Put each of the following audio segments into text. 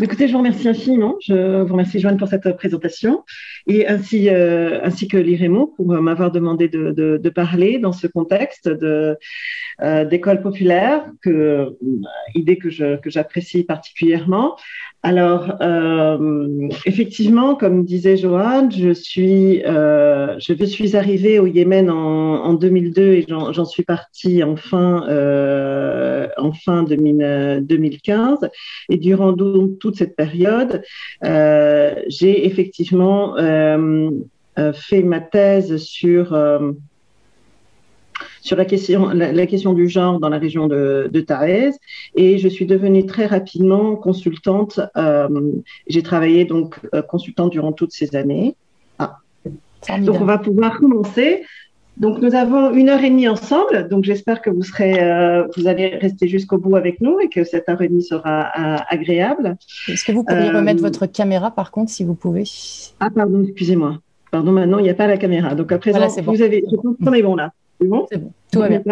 Écoutez, je vous remercie infiniment. Je vous remercie, Joanne, pour cette présentation et ainsi, euh, ainsi que l'IREMO pour m'avoir demandé de, de, parler dans ce contexte euh, d'école populaire, que, euh, idée que, j'apprécie particulièrement. Alors, euh, effectivement, comme disait Joanne, je suis, euh, je suis arrivée au Yémen en, en 2002 et j'en, suis partie en fin, euh, en fin 2000, 2015. Et durant toute cette période, euh, j'ai effectivement euh, euh, fait ma thèse sur sur la question, la, la, question du genre dans la région de, de Taez et je suis devenue très rapidement consultante. Euh, J'ai travaillé donc euh, consultante durant toutes ces années. Ah. Donc on va pouvoir commencer. Donc nous avons une heure et demie ensemble, donc j'espère que vous serez, euh, vous allez rester jusqu'au bout avec nous et que cette heure et demie sera euh, agréable. Est-ce que vous pourriez remettre votre caméra par contre, si vous pouvez? Ah pardon, excusez-moi. Pardon, maintenant il n'y a pas la caméra. Donc à présent, voilà, bon. vous avez, je pense qu'on est bon là. C'est bon? C'est bon. Tout va bien.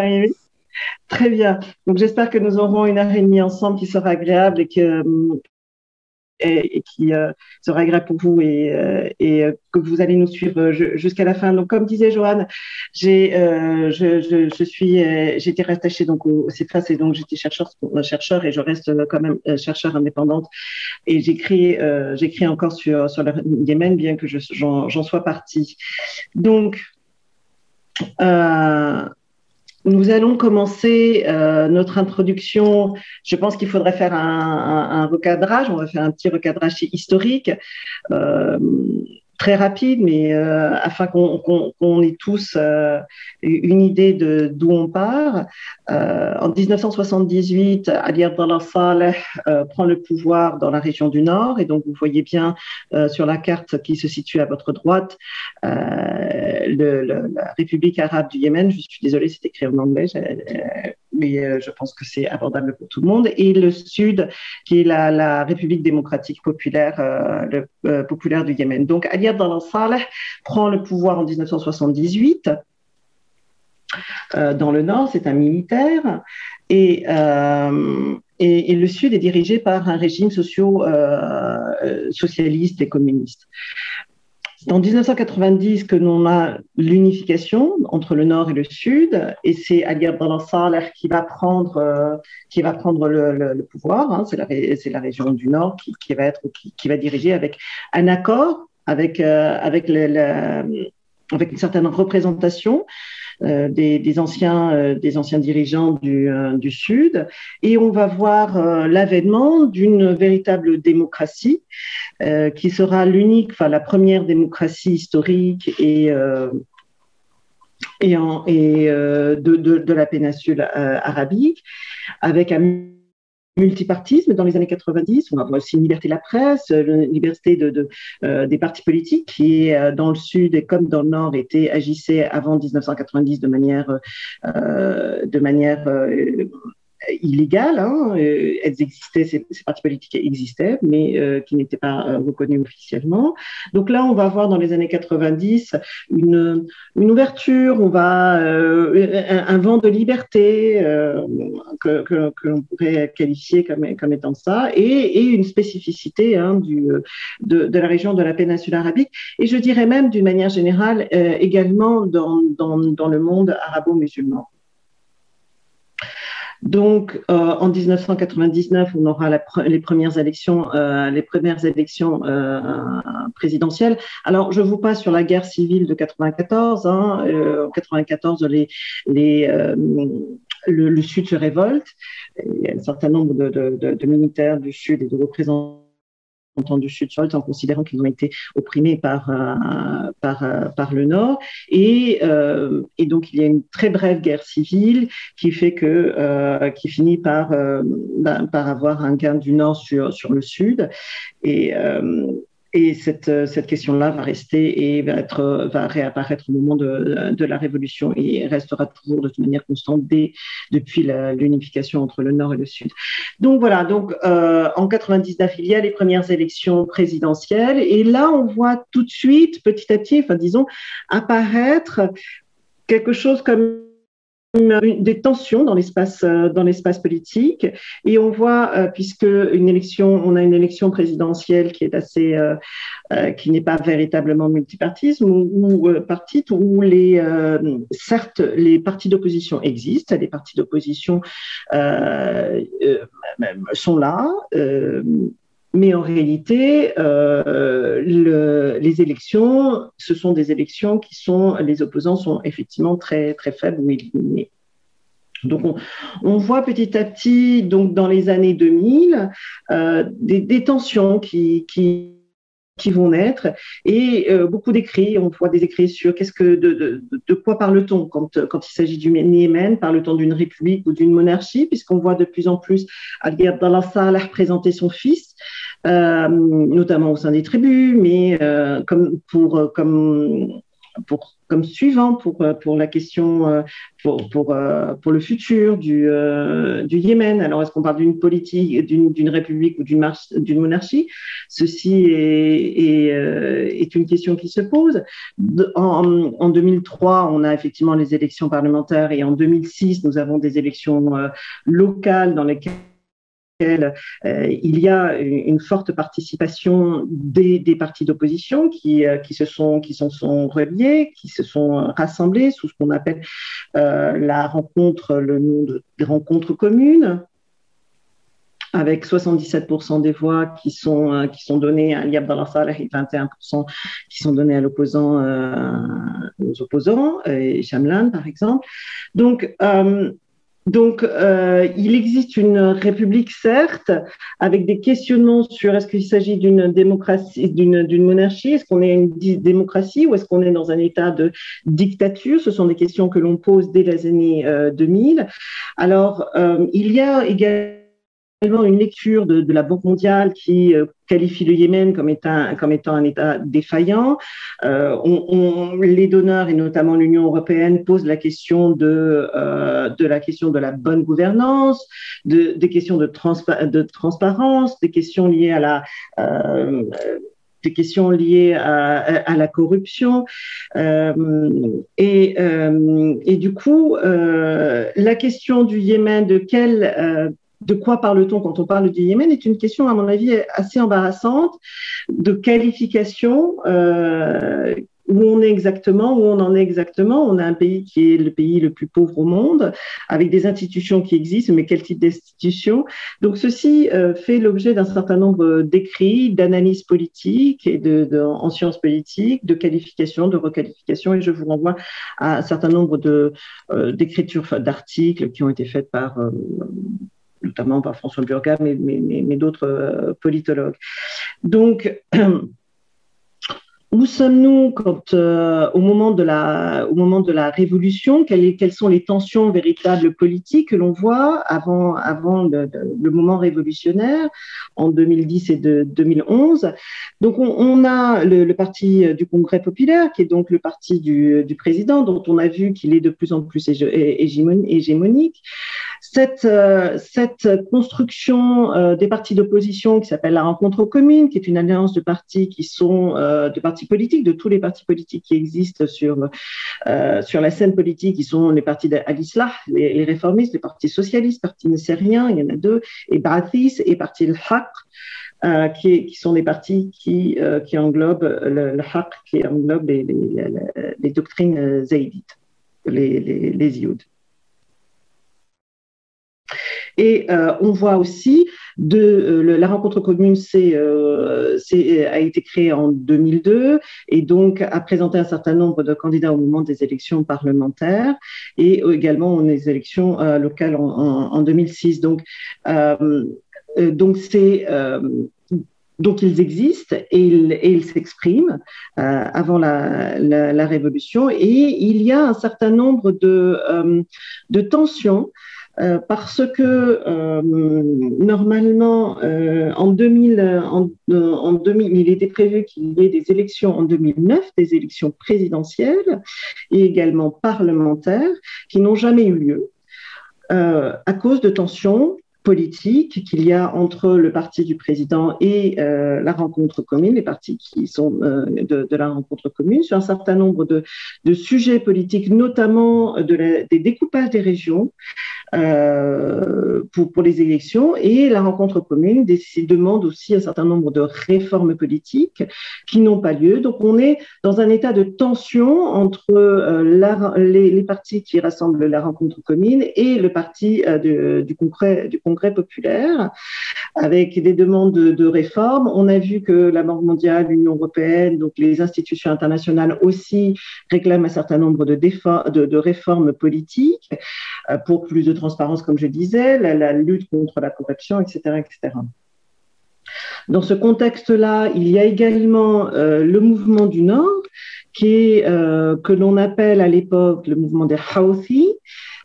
Très bien. Donc j'espère que nous aurons une heure et demie ensemble qui sera agréable et que et, qui euh, sera agréable pour vous et, euh, et que vous allez nous suivre jusqu'à la fin. Donc, comme disait Joanne, j'ai, euh, je, je, suis, j'étais rattachée donc au, au et donc j'étais chercheur, chercheur et je reste quand même chercheur indépendante et j'écris, j'écris encore sur le Yémen bien que j'en, sois partie. Donc euh, nous allons commencer euh, notre introduction. Je pense qu'il faudrait faire un, recadrage. On va faire un petit recadrage historique. Euh, très rapide, mais euh, afin qu'on qu qu ait tous euh, une idée de d'où on part. Euh, en 1978, Ali Abdallah Saleh prend le pouvoir dans la région du Nord, et donc vous voyez bien sur la carte qui se situe à votre droite la République arabe du Yémen. Je suis désolée, c'est écrit en anglais, mais je pense que c'est abordable pour tout le monde. Et le Sud, qui est la, République démocratique populaire, le, populaire du Yémen. Donc Ali Abdallah Saleh prend le pouvoir en 1978. Euh, dans le nord, c'est un militaire, et, euh, et, le sud est dirigé par un régime euh, socialiste et communiste. C'est en 1990 que l'on a l'unification entre le nord et le sud, et c'est Ali Abdallah Saleh qui va prendre, le, pouvoir. Hein, c'est la, région du nord qui, va diriger avec un accord avec, euh, une certaine représentation des, des, anciens, euh, des anciens dirigeants du, euh, du Sud. Et on va voir euh, l'avènement d'une véritable démocratie euh, qui sera l'unique, enfin la première démocratie historique et et, en, et de, de, de, la péninsule arabique, avec un multipartisme dans les années 90. On va aussi une liberté de la presse, une liberté euh, des partis politiques qui, euh, dans le sud et comme dans le nord, étaient agissait avant 1990 de manière euh, de manière illégales. Hein, euh, elles existaient, ces, partis politiques existaient, mais euh, qui n'étaient pas euh, reconnus officiellement. Donc là, on va voir dans les années 90 une, une ouverture, on va un, un, vent de liberté que, que, que l'on pourrait qualifier comme, comme étant ça, et, et une spécificité hein, du, de, de, la région de la péninsule arabique, et je dirais même d'une manière générale également dans, dans, dans le monde arabo-musulman. Donc, euh, en 1999, on aura les premières élections, euh, les premières élections euh, présidentielles. Alors, je vous passe sur la guerre civile de 94. Hein, en 94, les, les le, le, Sud se révolte. Il y a un certain nombre de, de, de, de militaires du Sud et de représentants du Sud-Sol en considérant qu'ils ont été opprimés par, euh, par, euh, par le Nord. Et, euh, et, donc, il y a une très brève guerre civile qui fait que, qui finit par, ben, par avoir un gain du Nord sur, sur le Sud. Et, et cette, euh, cette question-là va rester et va, être, va réapparaître au moment de, de, la Révolution et restera toujours de toute manière constante depuis l'unification entre le Nord et le Sud. Donc voilà, donc euh, en 99, il y a les premières élections présidentielles et là, on voit tout de suite, petit à petit, enfin disons, apparaître quelque chose comme des tensions dans l'espace euh, dans l'espace politique. Et on voit euh, puisque une élection on a une élection présidentielle qui est assez euh, qui n'est pas véritablement multipartisme ou, ou partite où les certes les partis d'opposition existent les partis d'opposition sont là mais en réalité, euh, le, les élections, ce sont des élections qui sont, les opposants sont effectivement très très faibles ou éliminés. Donc, on, on, voit petit à petit, donc dans les années 2000, euh, des, des, tensions qui, qui, qui vont naître et euh, beaucoup d'écrits. On voit des écrits sur qu'est-ce que de, de, quoi parle-t-on quand, quand il s'agit du Yémen Parle-t-on d'une république ou d'une monarchie Puisqu'on voit de plus en plus Ali Abdallah Saleh présenter son fils, euh, notamment au sein des tribus, mais euh, comme pour comme comme suivant pour, euh, pour la question, euh, pour, euh, pour le futur du, du Yémen. Alors, est-ce qu'on parle d'une politique, d'une république ou d'une monarchie? Ceci est, est, une question qui se pose. En, 2003, on a effectivement les élections parlementaires et en 2006, nous avons des élections locales dans lesquelles euh, il y a une forte participation des, partis d'opposition qui, euh, se sont qui reliés, qui se sont rassemblés sous ce qu'on appelle euh, la rencontre, le nom de des rencontres communes, avec 77% des voix qui sont, qui sont données à Liab Saleh et 21% qui sont données à l'opposant, euh, aux opposants, et Shamlan par exemple. Donc, euh, donc, euh, il existe une république, certes, avec des questionnements sur est-ce qu'il s'agit d'une démocratie, d'une monarchie, est-ce qu'on est une démocratie ou est-ce qu'on est dans un état de dictature? Ce sont des questions que l'on pose dès les années 2000. Alors, euh, il y a également une lecture de, la Banque mondiale qui euh, qualifie le Yémen comme étant, comme étant un État défaillant. Euh, les donneurs et notamment l'Union européenne posent la question de, euh, de la question de la bonne gouvernance, de, des questions de, transpa de transparence, des questions liées à la des questions liées à, à la corruption. Et, et, du coup, la question du Yémen, de quelle de quoi parle-t-on quand on parle du Yémen est une question, à mon avis, assez embarrassante de qualification. Euh, où on est exactement, où on en est exactement. On a un pays qui est le pays le plus pauvre au monde, avec des institutions qui existent, mais quel type d'institutions? Donc ceci euh, fait l'objet d'un certain nombre d'écrits, d'analyses politiques et de, en sciences politiques, de qualifications, de requalifications, et je vous renvoie à un certain nombre euh, d'écritures, d'articles qui ont été faites par notamment par François Burga, mais, d'autres euh, politologues. Donc, où sommes-nous euh, au, moment de la, révolution? Quelles, sont les tensions véritables politiques que l'on voit avant, le, moment révolutionnaire en 2010 et de 2011 Donc, on, a le, parti du Congrès populaire, qui est donc le parti du président, dont on a vu qu'il est de plus en plus hégémonique cette, euh, cette construction euh, des partis d'opposition qui s'appelle la rencontre commune, qui est une alliance de partis qui sont euh, de partis politiques, de tous les partis politiques qui existent sur, sur la scène politique, qui sont les partis d'Al-Islah, les, réformistes, les partis socialistes, partis nessériens, il y en a deux, et Ba'athis et parti Al-Haq. Qui, sont des partis qui, qui englobent le, le qui englobe les, doctrines zaïdites, les, les, les et euh, on voit aussi de euh, la rencontre commune c'est euh, a été créée en 2002 et donc a présenté un certain nombre de candidats au moment des élections parlementaires et également aux élections locales en, en, en, 2006. Donc donc ils existent et ils, s'expriment avant la, révolution et il y a un certain nombre de tensions euh, parce que euh, normalement, euh, en, 2000, en, en 2000, il était prévu qu'il y ait des élections en 2009, des élections présidentielles et également parlementaires, qui n'ont jamais eu lieu à cause de tensions politique qu'il y a entre le parti du président et la rencontre commune, les partis qui sont de, la rencontre commune, sur un certain nombre de, sujets politiques, notamment des découpages des régions euh, pour, pour les élections. Et la rencontre commune demande aussi un certain nombre de réformes politiques qui n'ont pas lieu. Donc on est dans un état de tension entre euh, les, partis qui rassemblent la rencontre commune et le parti euh, du congrès du congrès populaire, avec des demandes de, réformes. On a vu que la Banque mondiale, l'Union européenne, donc les institutions internationales aussi réclament un certain nombre de, de, de réformes politiques pour plus de transparence, comme je disais, la, lutte contre la corruption, etc., etc. Dans ce contexte-là, il y a également euh, le mouvement du Nord, qui euh, que l'on appelle à l'époque le mouvement des Houthis,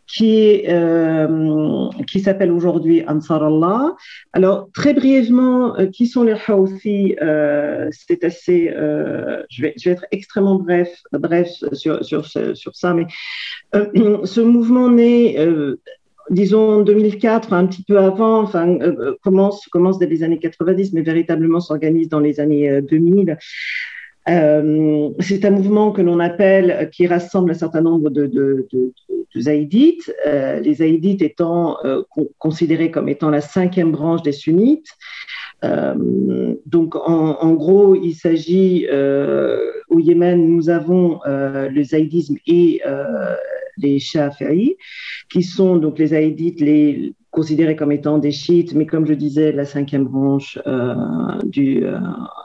qui, euh, qui s'appelle aujourd'hui Ansar Allah. Alors, très brièvement, qui sont les Houthis C'est assez. Je, vais, je vais être extrêmement bref, bref sur, sur, sur ça, mais ce mouvement naît. Disons 2004, un petit peu avant, enfin commence commence dès les années 90, mais véritablement s'organise dans les années 2000 euh, c'est un mouvement que l'on appelle, qui rassemble un certain nombre de, de, zaïdites, euh, les zaïdites étant euh, considérés comme étant la cinquième branche des sunnites. Euh, donc, en, en, gros, il s'agit euh, au Yémen, nous avons le zaïdisme et les Shafi'i, qui sont donc les zaïdites, les considérés comme étant des chiites, mais comme je disais, la cinquième branche euh, euh,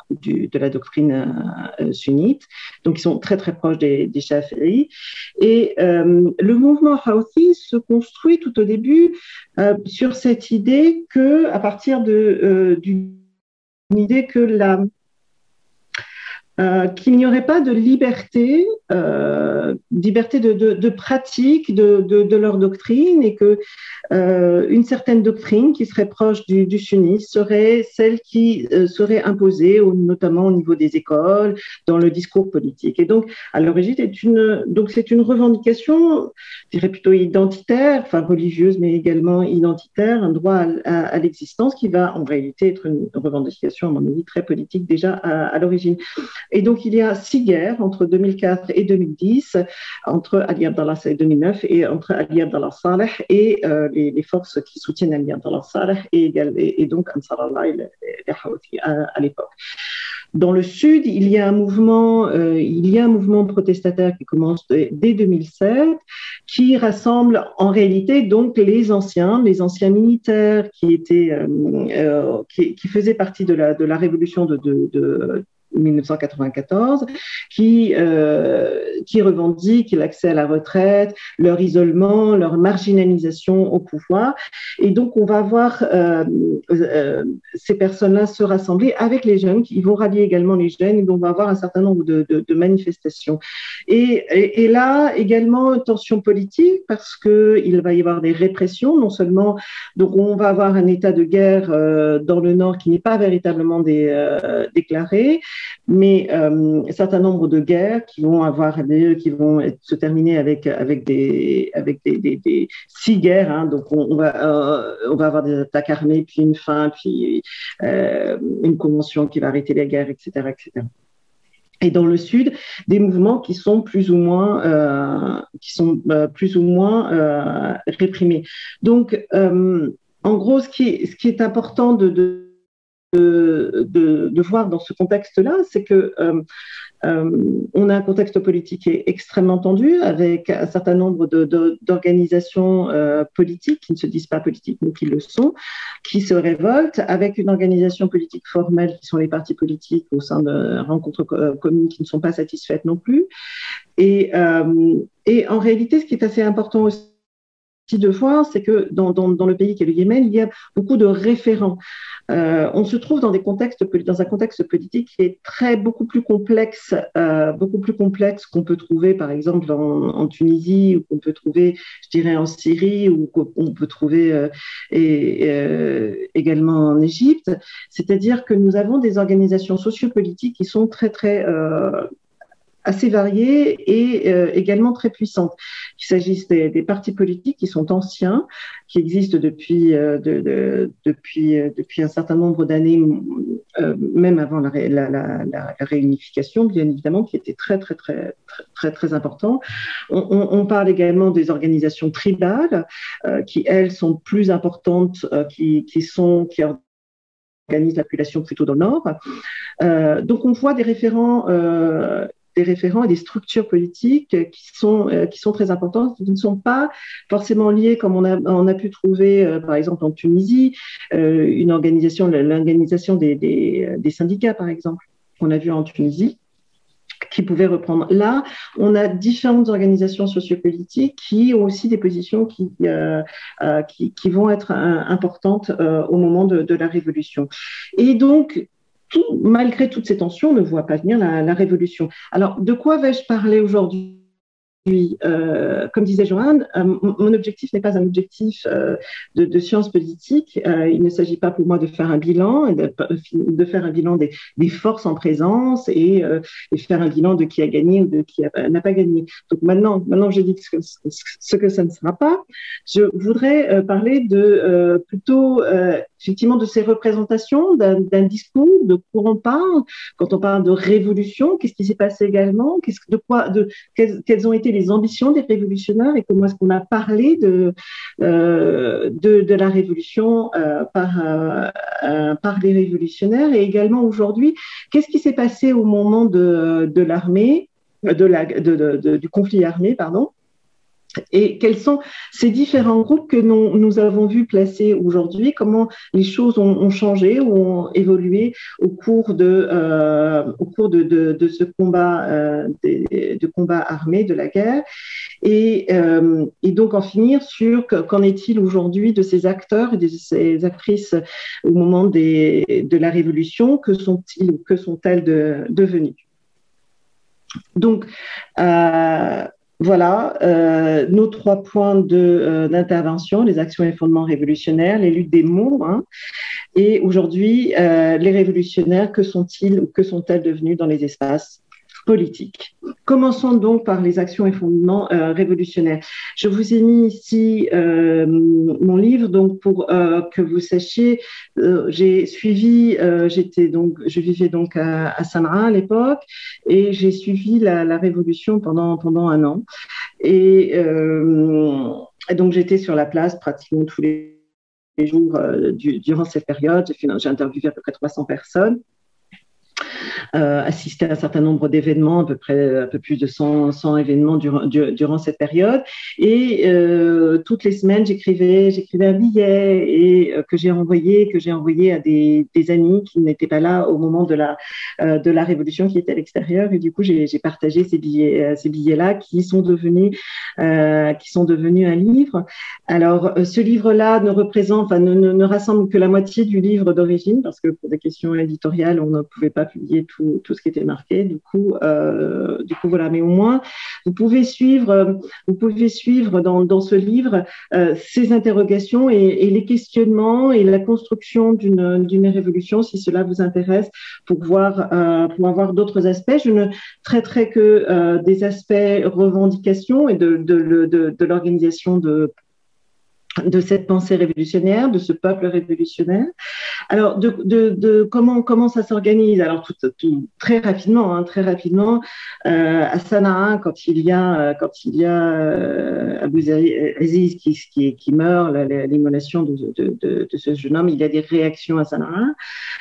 du, de la doctrine euh, sunnite. Donc, ils sont très, très proches des, des. Et le mouvement Houthi se construit tout au début sur cette idée que, à partir de, d'une idée que la euh, qu'il n'y aurait pas de liberté, euh, liberté de, pratique de, leur doctrine et que euh, une certaine doctrine qui serait proche du, du serait celle qui serait imposée, notamment au niveau des écoles, dans le discours politique. Et donc, à l'origine, c'est une revendication, je dirais plutôt identitaire, enfin religieuse, mais également identitaire, un droit à, l'existence qui va en réalité être une revendication, à mon avis, très politique déjà à l'origine. Et donc, il y a six guerres entre 2004 et 2010, entre Ali Abdallah et 2009 et entre Ali Abdallah Saleh et euh, les, forces qui soutiennent Ali Abdallah Saleh et, donc Ansar Allah et les, les Houthi à, l'époque. Dans le sud, il y a un mouvement, euh, il y a un mouvement protestataire qui commence dès 2007, qui rassemble en réalité donc les anciens, les anciens militaires qui étaient, euh, euh, qui, faisaient partie de la de la révolution de, de, de 1994, qui, euh, revendiquent l'accès à la retraite, leur isolement, leur marginalisation au pouvoir. Et donc, on va voir euh, euh, ces personnes-là se rassembler avec les jeunes, ils vont rallier également les jeunes, et on va avoir un certain nombre de, manifestations. Et, là, également, tension politique, parce qu'il va y avoir des répressions, non seulement, donc on va avoir un état de guerre euh, dans le Nord qui n'est pas véritablement déclaré, mais euh, un certain nombre de guerres qui vont avoir qui vont se terminer avec avec des avec des, six guerres. Hein, donc on, va euh, on va avoir des attaques armées, puis une fin, puis euh, une convention qui va arrêter les guerres, etc., etc. Et dans le sud, des mouvements qui sont plus ou moins qui sont plus ou moins réprimés. Donc en gros, ce qui est, important de de, voir dans ce contexte-là, c'est que euh, euh, on a un contexte politique est extrêmement tendu, avec un certain nombre d'organisations euh, politiques qui ne se disent pas politiques, mais qui le sont, qui se révoltent, avec une organisation politique formelle qui sont les partis politiques au sein de rencontres communes qui ne sont pas satisfaites non plus. Et, euh, et en réalité, ce qui est assez important aussi, voir, c'est que dans, le pays qui est le Yémen, il y a beaucoup de référents. Euh, on se trouve dans, des contextes, dans un contexte politique qui est très beaucoup plus complexe, euh, beaucoup plus complexe qu'on peut trouver, par exemple, en, Tunisie ou qu'on peut trouver, je dirais, en Syrie ou qu'on peut trouver euh, et, également en Égypte. C'est-à-dire que nous avons des organisations sociopolitiques qui sont très très assez variées et euh, également très puissantes. Il s'agisse des, partis politiques qui sont anciens, qui existent depuis, euh, euh, un certain nombre d'années, même avant la, réunification, bien évidemment, qui était très, très, très, très, très, très important. On, parle également des organisations tribales, qui, elles, sont plus importantes, qui, qui sont... La population plutôt dans le nord. Donc on voit des référents des référents et des structures politiques qui sont, euh, qui sont très importantes, qui ne sont pas forcément liées, comme on a, on a pu trouver, euh, par exemple, en Tunisie, euh, une organisation, l'organisation des, syndicats, par exemple, qu'on a vu en Tunisie qui pouvait reprendre. Là, on a différentes organisations sociopolitiques qui ont aussi des positions qui, qui, qui, vont être importantes au moment de, de, la révolution. Et donc, tout, malgré toutes ces tensions, on ne voit pas venir la révolution. Alors, de quoi vais-je parler aujourd'hui? Euh, comme disait Joanne, euh, mon objectif n'est pas un objectif euh, de, de, sciences politiques. Euh, il ne s'agit pas pour moi de faire un bilan, de, faire un bilan des, forces en présence et, et, faire un bilan de qui a gagné ou de qui n'a pas gagné. Donc maintenant, maintenant je dis ce que, ce que ça ne sera pas. Je voudrais parler de plutôt effectivement de ces représentations d'un discours, de quoi on parle quand on parle de révolution, qu'est-ce qui s'est passé également, de quoi, quelles ont été les ambitions des révolutionnaires et comment est-ce qu'on a parlé de, euh, de, la révolution euh, par, euh, par les révolutionnaires. Et également aujourd'hui, qu'est-ce qui s'est passé au moment de, de l'armée, de la, de, du conflit armé, pardon, et quels sont ces différents groupes que nous, nous avons vus placer aujourd'hui? Comment les choses ont, changé ou ont évolué au cours de, euh, au cours de, de, ce combat, euh, de, combat armé, de la guerre? Et, euh, et donc en finir sur qu'en est-il aujourd'hui de ces acteurs et de ces actrices au moment des, de la Révolution? Que sont-ils que sont-elles de, devenues Donc, voilà euh, nos trois points d'intervention, euh, les actions et fondements révolutionnaires, les luttes des mots. Hein. Et aujourd'hui, euh, les révolutionnaires, que sont-ils ou que sont-elles devenus dans les espaces? Politique. Commençons donc par les actions et fondements euh, révolutionnaires. Je vous ai mis ici euh, mon livre, donc pour euh, que vous sachiez, j'ai suivi, j'étais donc, je vivais donc à, à Sanaa à l'époque, et j'ai suivi la, révolution pendant pendant un an, et, donc j'étais sur la place pratiquement tous les jours du, durant cette période. J'ai interviewé à peu près 300 personnes euh, assisté à un certain nombre d'événements, à peu près un peu plus de 100, 100 événements durant, cette période. Et euh, toutes les semaines, j'écrivais, j'écrivais un billet et euh, que j'ai envoyé, que j'ai envoyé à des, amis qui n'étaient pas là au moment de la euh, de la révolution, qui étaient à l'extérieur. Et du coup, j'ai partagé ces billets, euh, ces billets-là qui sont devenus qui sont devenus un livre. Alors, ce livre-là ne représente, enfin, ne rassemble que la moitié du livre d'origine parce que pour des questions éditoriales, on ne pouvait pas publier tout ce qui était marqué. Du coup, euh, du coup, voilà. Mais au moins, vous pouvez suivre, vous pouvez suivre dans, dans ce livre euh, ces interrogations et, les questionnements et la construction d'une révolution, si cela vous intéresse, pour voir, euh, pour avoir d'autres aspects. Je ne traiterai que euh, des aspects revendications et de, de, de l'organisation de de cette pensée révolutionnaire, de ce peuple révolutionnaire. Alors, de, comment comment ça s'organise? Alors, tout, tout, très rapidement, hein, très rapidement, euh, à Sanaa, quand il y a quand il y a euh, Aziz qui, qui, meurt, l'immolation de, de, ce jeune homme, il y a des réactions à Sanaa.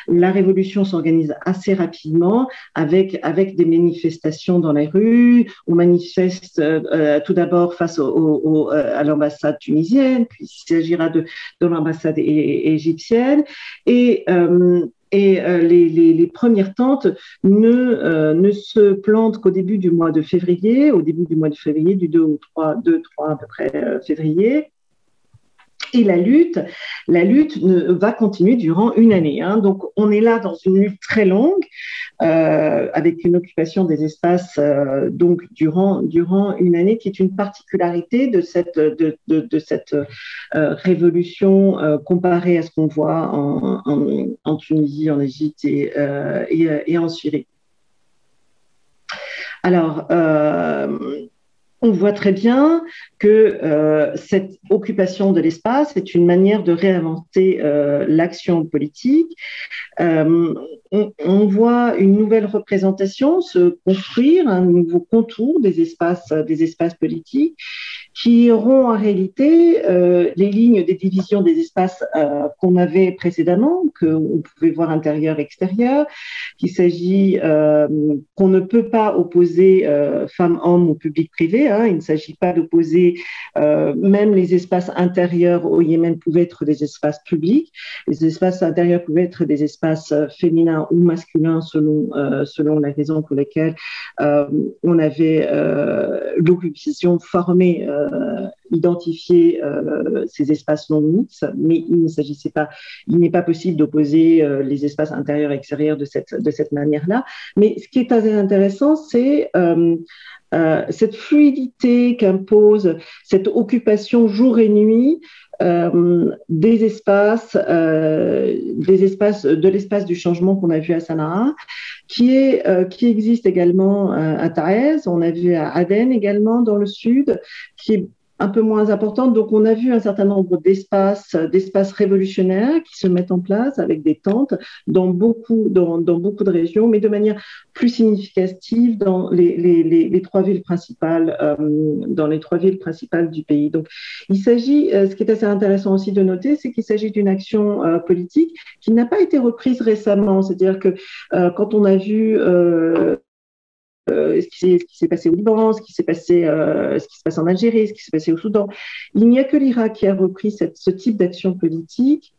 La révolution s'organise assez rapidement avec avec des manifestations dans les rues. On manifeste euh, tout d'abord face à l'ambassade tunisienne, il s'agira de, de l'ambassade égyptienne. Et, euh, et euh, les, les, les, premières tentes ne, euh, ne se plantent qu'au début du mois de février, au début du mois de février, du 2 au 3, 2, 3 à peu près euh, février. Et la lutte, la lutte va continuer durant une année. Hein. Donc, on est là dans une lutte très longue, euh, avec une occupation des espaces euh, donc durant durant une année, qui est une particularité de cette de, de, cette euh, révolution comparée à ce qu'on voit en, en, Tunisie, en Égypte et, et, et en Syrie. Alors, on voit très bien que euh, cette occupation de l'espace est une manière de réinventer euh, l'action politique. Euh, on, voit une nouvelle représentation se construire, un nouveau contour des espaces, des espaces politiques qui auront en réalité euh, les lignes des divisions des espaces euh, qu'on avait précédemment, qu'on pouvait voir intérieur-extérieur, qu'il s'agit euh, qu'on ne peut pas opposer femmes-hommes au public-privé. Hein, il ne s'agit pas d'opposer même les espaces intérieurs au Yémen pouvaient être des espaces publics, les espaces intérieurs pouvaient être des espaces féminins ou masculins selon selon la raison pour laquelle on avait l'occupation formée identifier euh, ces espaces non mixtes, mais il ne s'agissait pas, il n'est pas possible d'opposer euh, les espaces intérieurs et extérieurs de cette, de cette manière-là. Mais ce qui est assez intéressant, c'est cette fluidité qu'impose cette occupation jour et nuit des espaces, des espaces de l'espace du changement qu'on a vu à Sanaa, qui est qui existe également à Taez, on a vu à Aden également dans le sud, qui est un peu moins importante. Donc, on a vu un certain nombre d'espaces, d'espaces révolutionnaires qui se mettent en place avec des tentes dans beaucoup, dans, dans beaucoup de régions, mais de manière plus significative dans les, les, les, trois villes principales, euh, dans les trois villes principales du pays. Donc, il s'agit, euh, ce qui est assez intéressant aussi de noter, c'est qu'il s'agit d'une action euh, politique qui n'a pas été reprise récemment. C'est-à-dire que quand on a vu euh, ce qui s'est passé au Liban, ce qui s'est passé, euh, ce qui se passe en Algérie, ce qui s'est passé au Soudan. Il n'y a que l'Irak qui a repris ce type d'action politique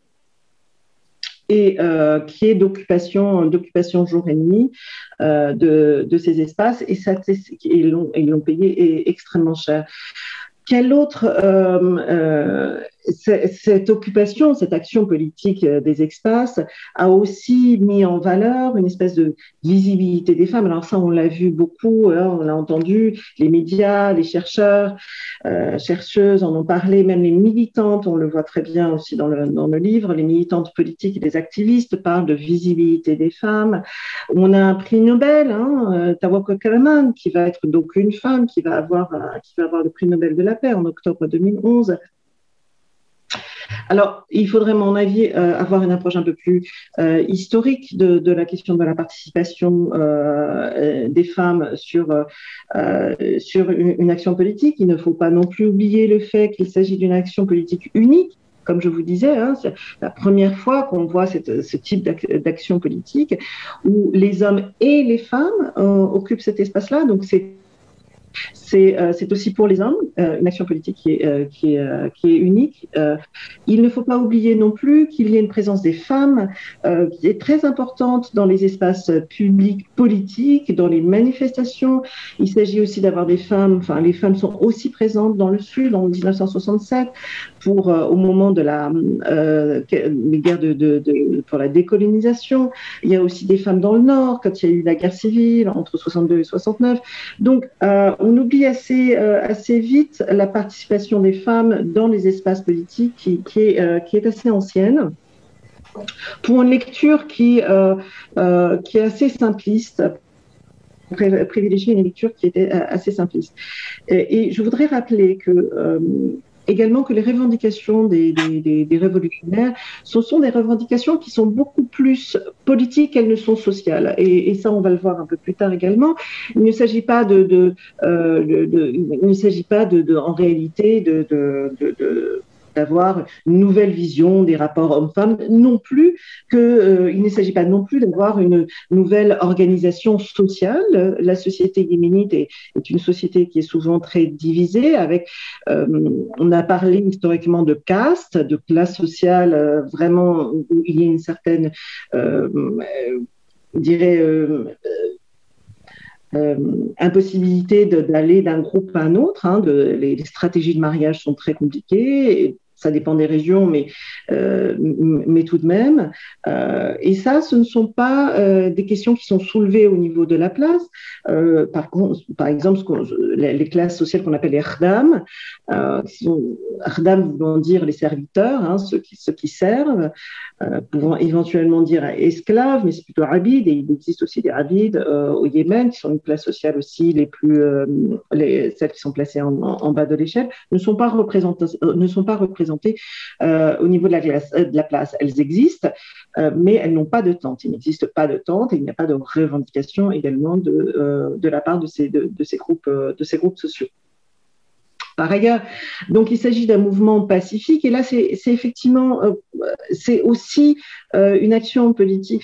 et euh, qui est d'occupation, d'occupation jour et nuit de, ces espaces, et ils l'ont payé extrêmement cher. Quel autre cette occupation, cette action politique euh, des espaces a aussi mis en valeur une espèce de visibilité des femmes. Alors ça, on l'a vu beaucoup, hein, on l'a entendu, les médias, les chercheurs, euh, chercheuses en ont parlé, même les militantes, on le voit très bien aussi dans le, dans le livre, les militantes politiques et les activistes parlent de visibilité des femmes. On a un prix Nobel, hein, euh, Tawako Karaman, qui va être donc une femme qui va avoir, qui va avoir le prix Nobel de la paix en octobre 2011. Alors, il faudrait, à mon avis, euh, avoir une approche un peu plus euh, historique de, la question de la participation euh, des femmes sur, sur une, action politique. Il ne faut pas non plus oublier le fait qu'il s'agit d'une action politique unique. Comme je vous disais, hein, c'est la première fois qu'on voit ce type d'action politique où les hommes et les femmes occupent cet espace-là. Euh, c'est aussi pour les hommes euh, une action politique qui est, euh, qui est, unique. il ne faut pas oublier non plus qu'il y a une présence des femmes qui est très importante dans les espaces publics politiques, dans les manifestations. Il s'agit aussi d'avoir des femmes, enfin les femmes sont aussi présentes dans le Sud en 1967 pour au moment de la guerre de, pour la décolonisation. Il y a aussi des femmes dans le Nord quand il y a eu la guerre civile entre 62 et 69. Donc on oublie assez, euh, assez vite la participation des femmes dans les espaces politiques qui, qui, est, euh, assez ancienne. Pour une lecture qui, euh, qui est assez simpliste, privilégier une lecture qui était assez simpliste. Et je voudrais rappeler que également que les revendications des, révolutionnaires, ce sont des revendications qui sont beaucoup plus politiques qu'elles ne sont sociales. Et, ça, on va le voir un peu plus tard également. Il ne s'agit pas de, euh, il ne s'agit pas de, en réalité de d'avoir une nouvelle vision des rapports hommes-femmes, non plus que euh, il ne s'agit pas non plus d'avoir une nouvelle organisation sociale. La société yéménite est, une société qui est souvent très divisée. Avec, euh, on a parlé historiquement de caste, de classe sociale, euh, vraiment où il y a une certaine, dirais. Euh, impossibilité d'aller d'un groupe à un autre. Hein, les, stratégies de mariage sont très compliquées ça dépend des régions, mais, euh, mais tout de même. Euh, et ça, ce ne sont pas euh, des questions qui sont soulevées au niveau de la place. par, par exemple, les, classes sociales qu'on appelle les Rdam, Rdam voulant dire les serviteurs, hein, ceux, qui, servent, pouvant éventuellement dire esclaves, mais c'est plutôt Abid, et il existe aussi des Abid au Yémen, qui sont une classe sociale aussi les plus, les, celles qui sont placées en, en bas de l'échelle, ne sont pas représentées euh, au niveau de la, euh, de la, place. Elles existent, euh, mais elles n'ont pas de tente. Il n'existe pas de tente et il n'y a pas de revendication également de, la part de ces, de, ces groupes, de ces groupes sociaux. Par ailleurs, donc il s'agit d'un mouvement pacifique et là c'est effectivement c'est aussi une action politique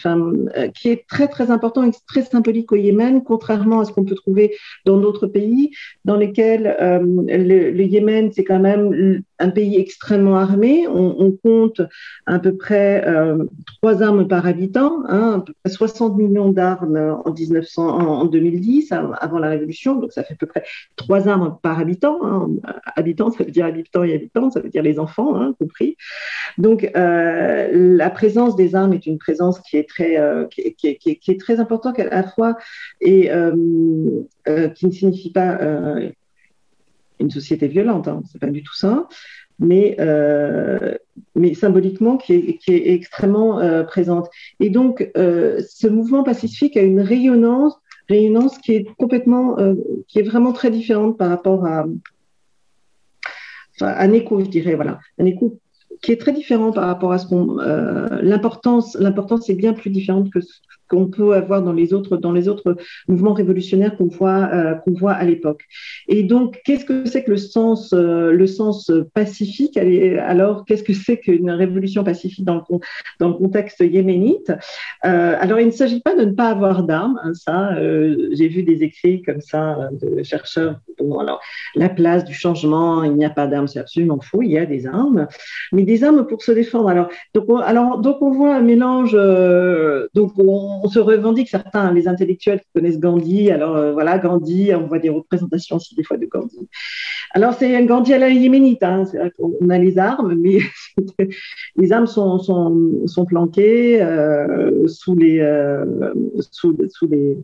qui est très très importante et très symbolique au Yémen, contrairement à ce qu'on peut trouver dans d'autres pays dans lesquels le, Yémen c'est quand même un pays extrêmement armé. On, compte à peu près euh, trois armes par habitant, hein, à peu près 60 millions d'armes en, 1900, en, 2010, avant la Révolution. Donc ça fait à peu près trois armes par habitant. Hein. Habitants, ça veut dire habitants et habitants, ça veut dire les enfants, hein, compris. Donc euh, la présence des armes est une présence qui est très, euh, qui, est très importante à la fois et qui ne signifie pas une société violente, hein, c'est pas du tout ça, mais, euh, symboliquement qui est, qui extrêmement euh, présente. Et donc, euh, ce mouvement pacifique a une rayonnance, qui est complètement, qui est vraiment très différente par rapport à, un écho, je dirais, voilà, un écho qui est très différent par rapport à ce qu'on, l'importance, l'importance est bien plus différente que qu'on peut avoir dans les autres dans les autres mouvements révolutionnaires qu'on voit euh, qu'on voit à l'époque. Et donc qu'est-ce que c'est que le sens euh, le sens pacifique? Alors qu'est-ce que c'est qu'une révolution pacifique dans le dans le contexte yéménite? Euh, Alors il ne s'agit pas de ne pas avoir d'armes, hein, ça j'ai vu des écrits comme ça de chercheurs alors la place du changement, il n'y a pas d'armes, c'est absolument faux, il y a des armes, mais des armes pour se défendre. Alors donc on, alors donc on voit un mélange donc on on se revendique, certains, les intellectuels qui connaissent Gandhi, alors euh, voilà, Gandhi, on voit des représentations aussi des fois de Gandhi. Alors c'est un Gandhi à la yéménite, hein, on a les armes, mais les armes sont, sont, planquées euh, sous les, euh, sous, sous les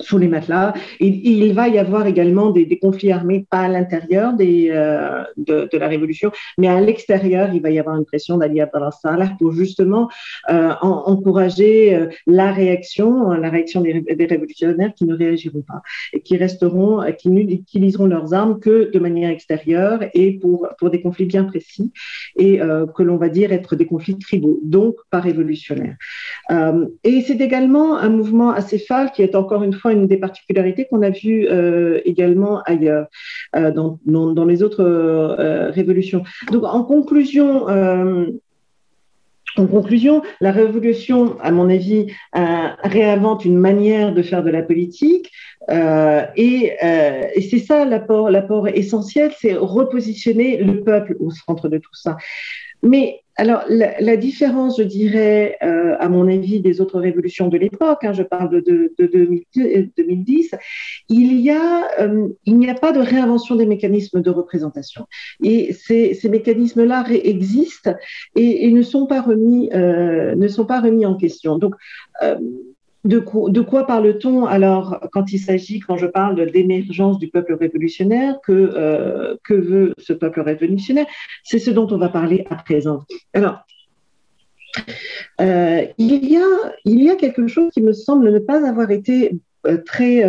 sous les matelas. Il va y avoir également des, conflits armés, pas à l'intérieur euh, de, la révolution, mais à l'extérieur, il va y avoir une pression d'Ali Abdallah pour justement euh, encourager euh, la réaction, la réaction des, révolutionnaires qui ne réagiront pas et qui resteront, qui n'utiliseront leurs armes que de manière extérieure et pour, pour des conflits bien précis et que l'on va dire être des conflits tribaux, donc pas révolutionnaires. et c'est également un mouvement assez phare qui est encore une fois une des particularités qu'on a vues euh, également ailleurs, euh, dans, dans, les autres euh, révolutions. Donc, en conclusion, en conclusion, la révolution, à mon avis, réinvente une manière de faire de la politique. et, et c'est ça l'apport, l'apport essentiel, c'est repositionner le peuple au centre de tout ça. Mais alors, la, différence, je dirais, euh, à mon avis, des autres révolutions de l'époque, hein, je parle de, 2010, il y a, euh, il n'y a pas de réinvention des mécanismes de représentation. Et ces, mécanismes-là existent et, ne sont pas remis, euh, ne sont pas remis en question. Donc, de, quoi, parle-t-on alors quand il s'agit, quand je parle d'émergence du peuple révolutionnaire que, euh, que veut ce peuple révolutionnaire? C'est ce dont on va parler à présent. Alors, euh, il, y a, il y a quelque chose qui me semble ne pas avoir été euh, très,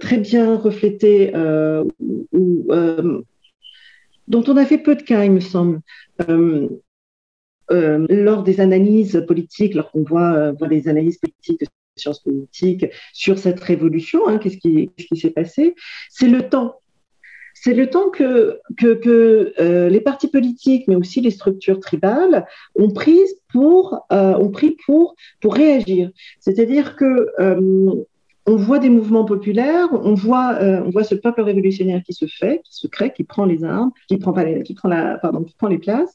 très bien reflété ou dont on a fait peu de cas, il me semble. Euh, lors des analyses politiques, lorsqu'on voit, euh, des analyses politiques de sciences politiques sur cette révolution, hein, qu'est-ce qui, s'est passé, c'est le temps. C'est le temps que, euh, les partis politiques, mais aussi les structures tribales, ont ont pris pour réagir. C'est-à-dire que on voit des mouvements populaires, on voit, euh, on voit ce peuple révolutionnaire qui se fait, qui se crée, qui prend les armes, qui prend, pas les, qui prend, la, pardon, qui prend les places,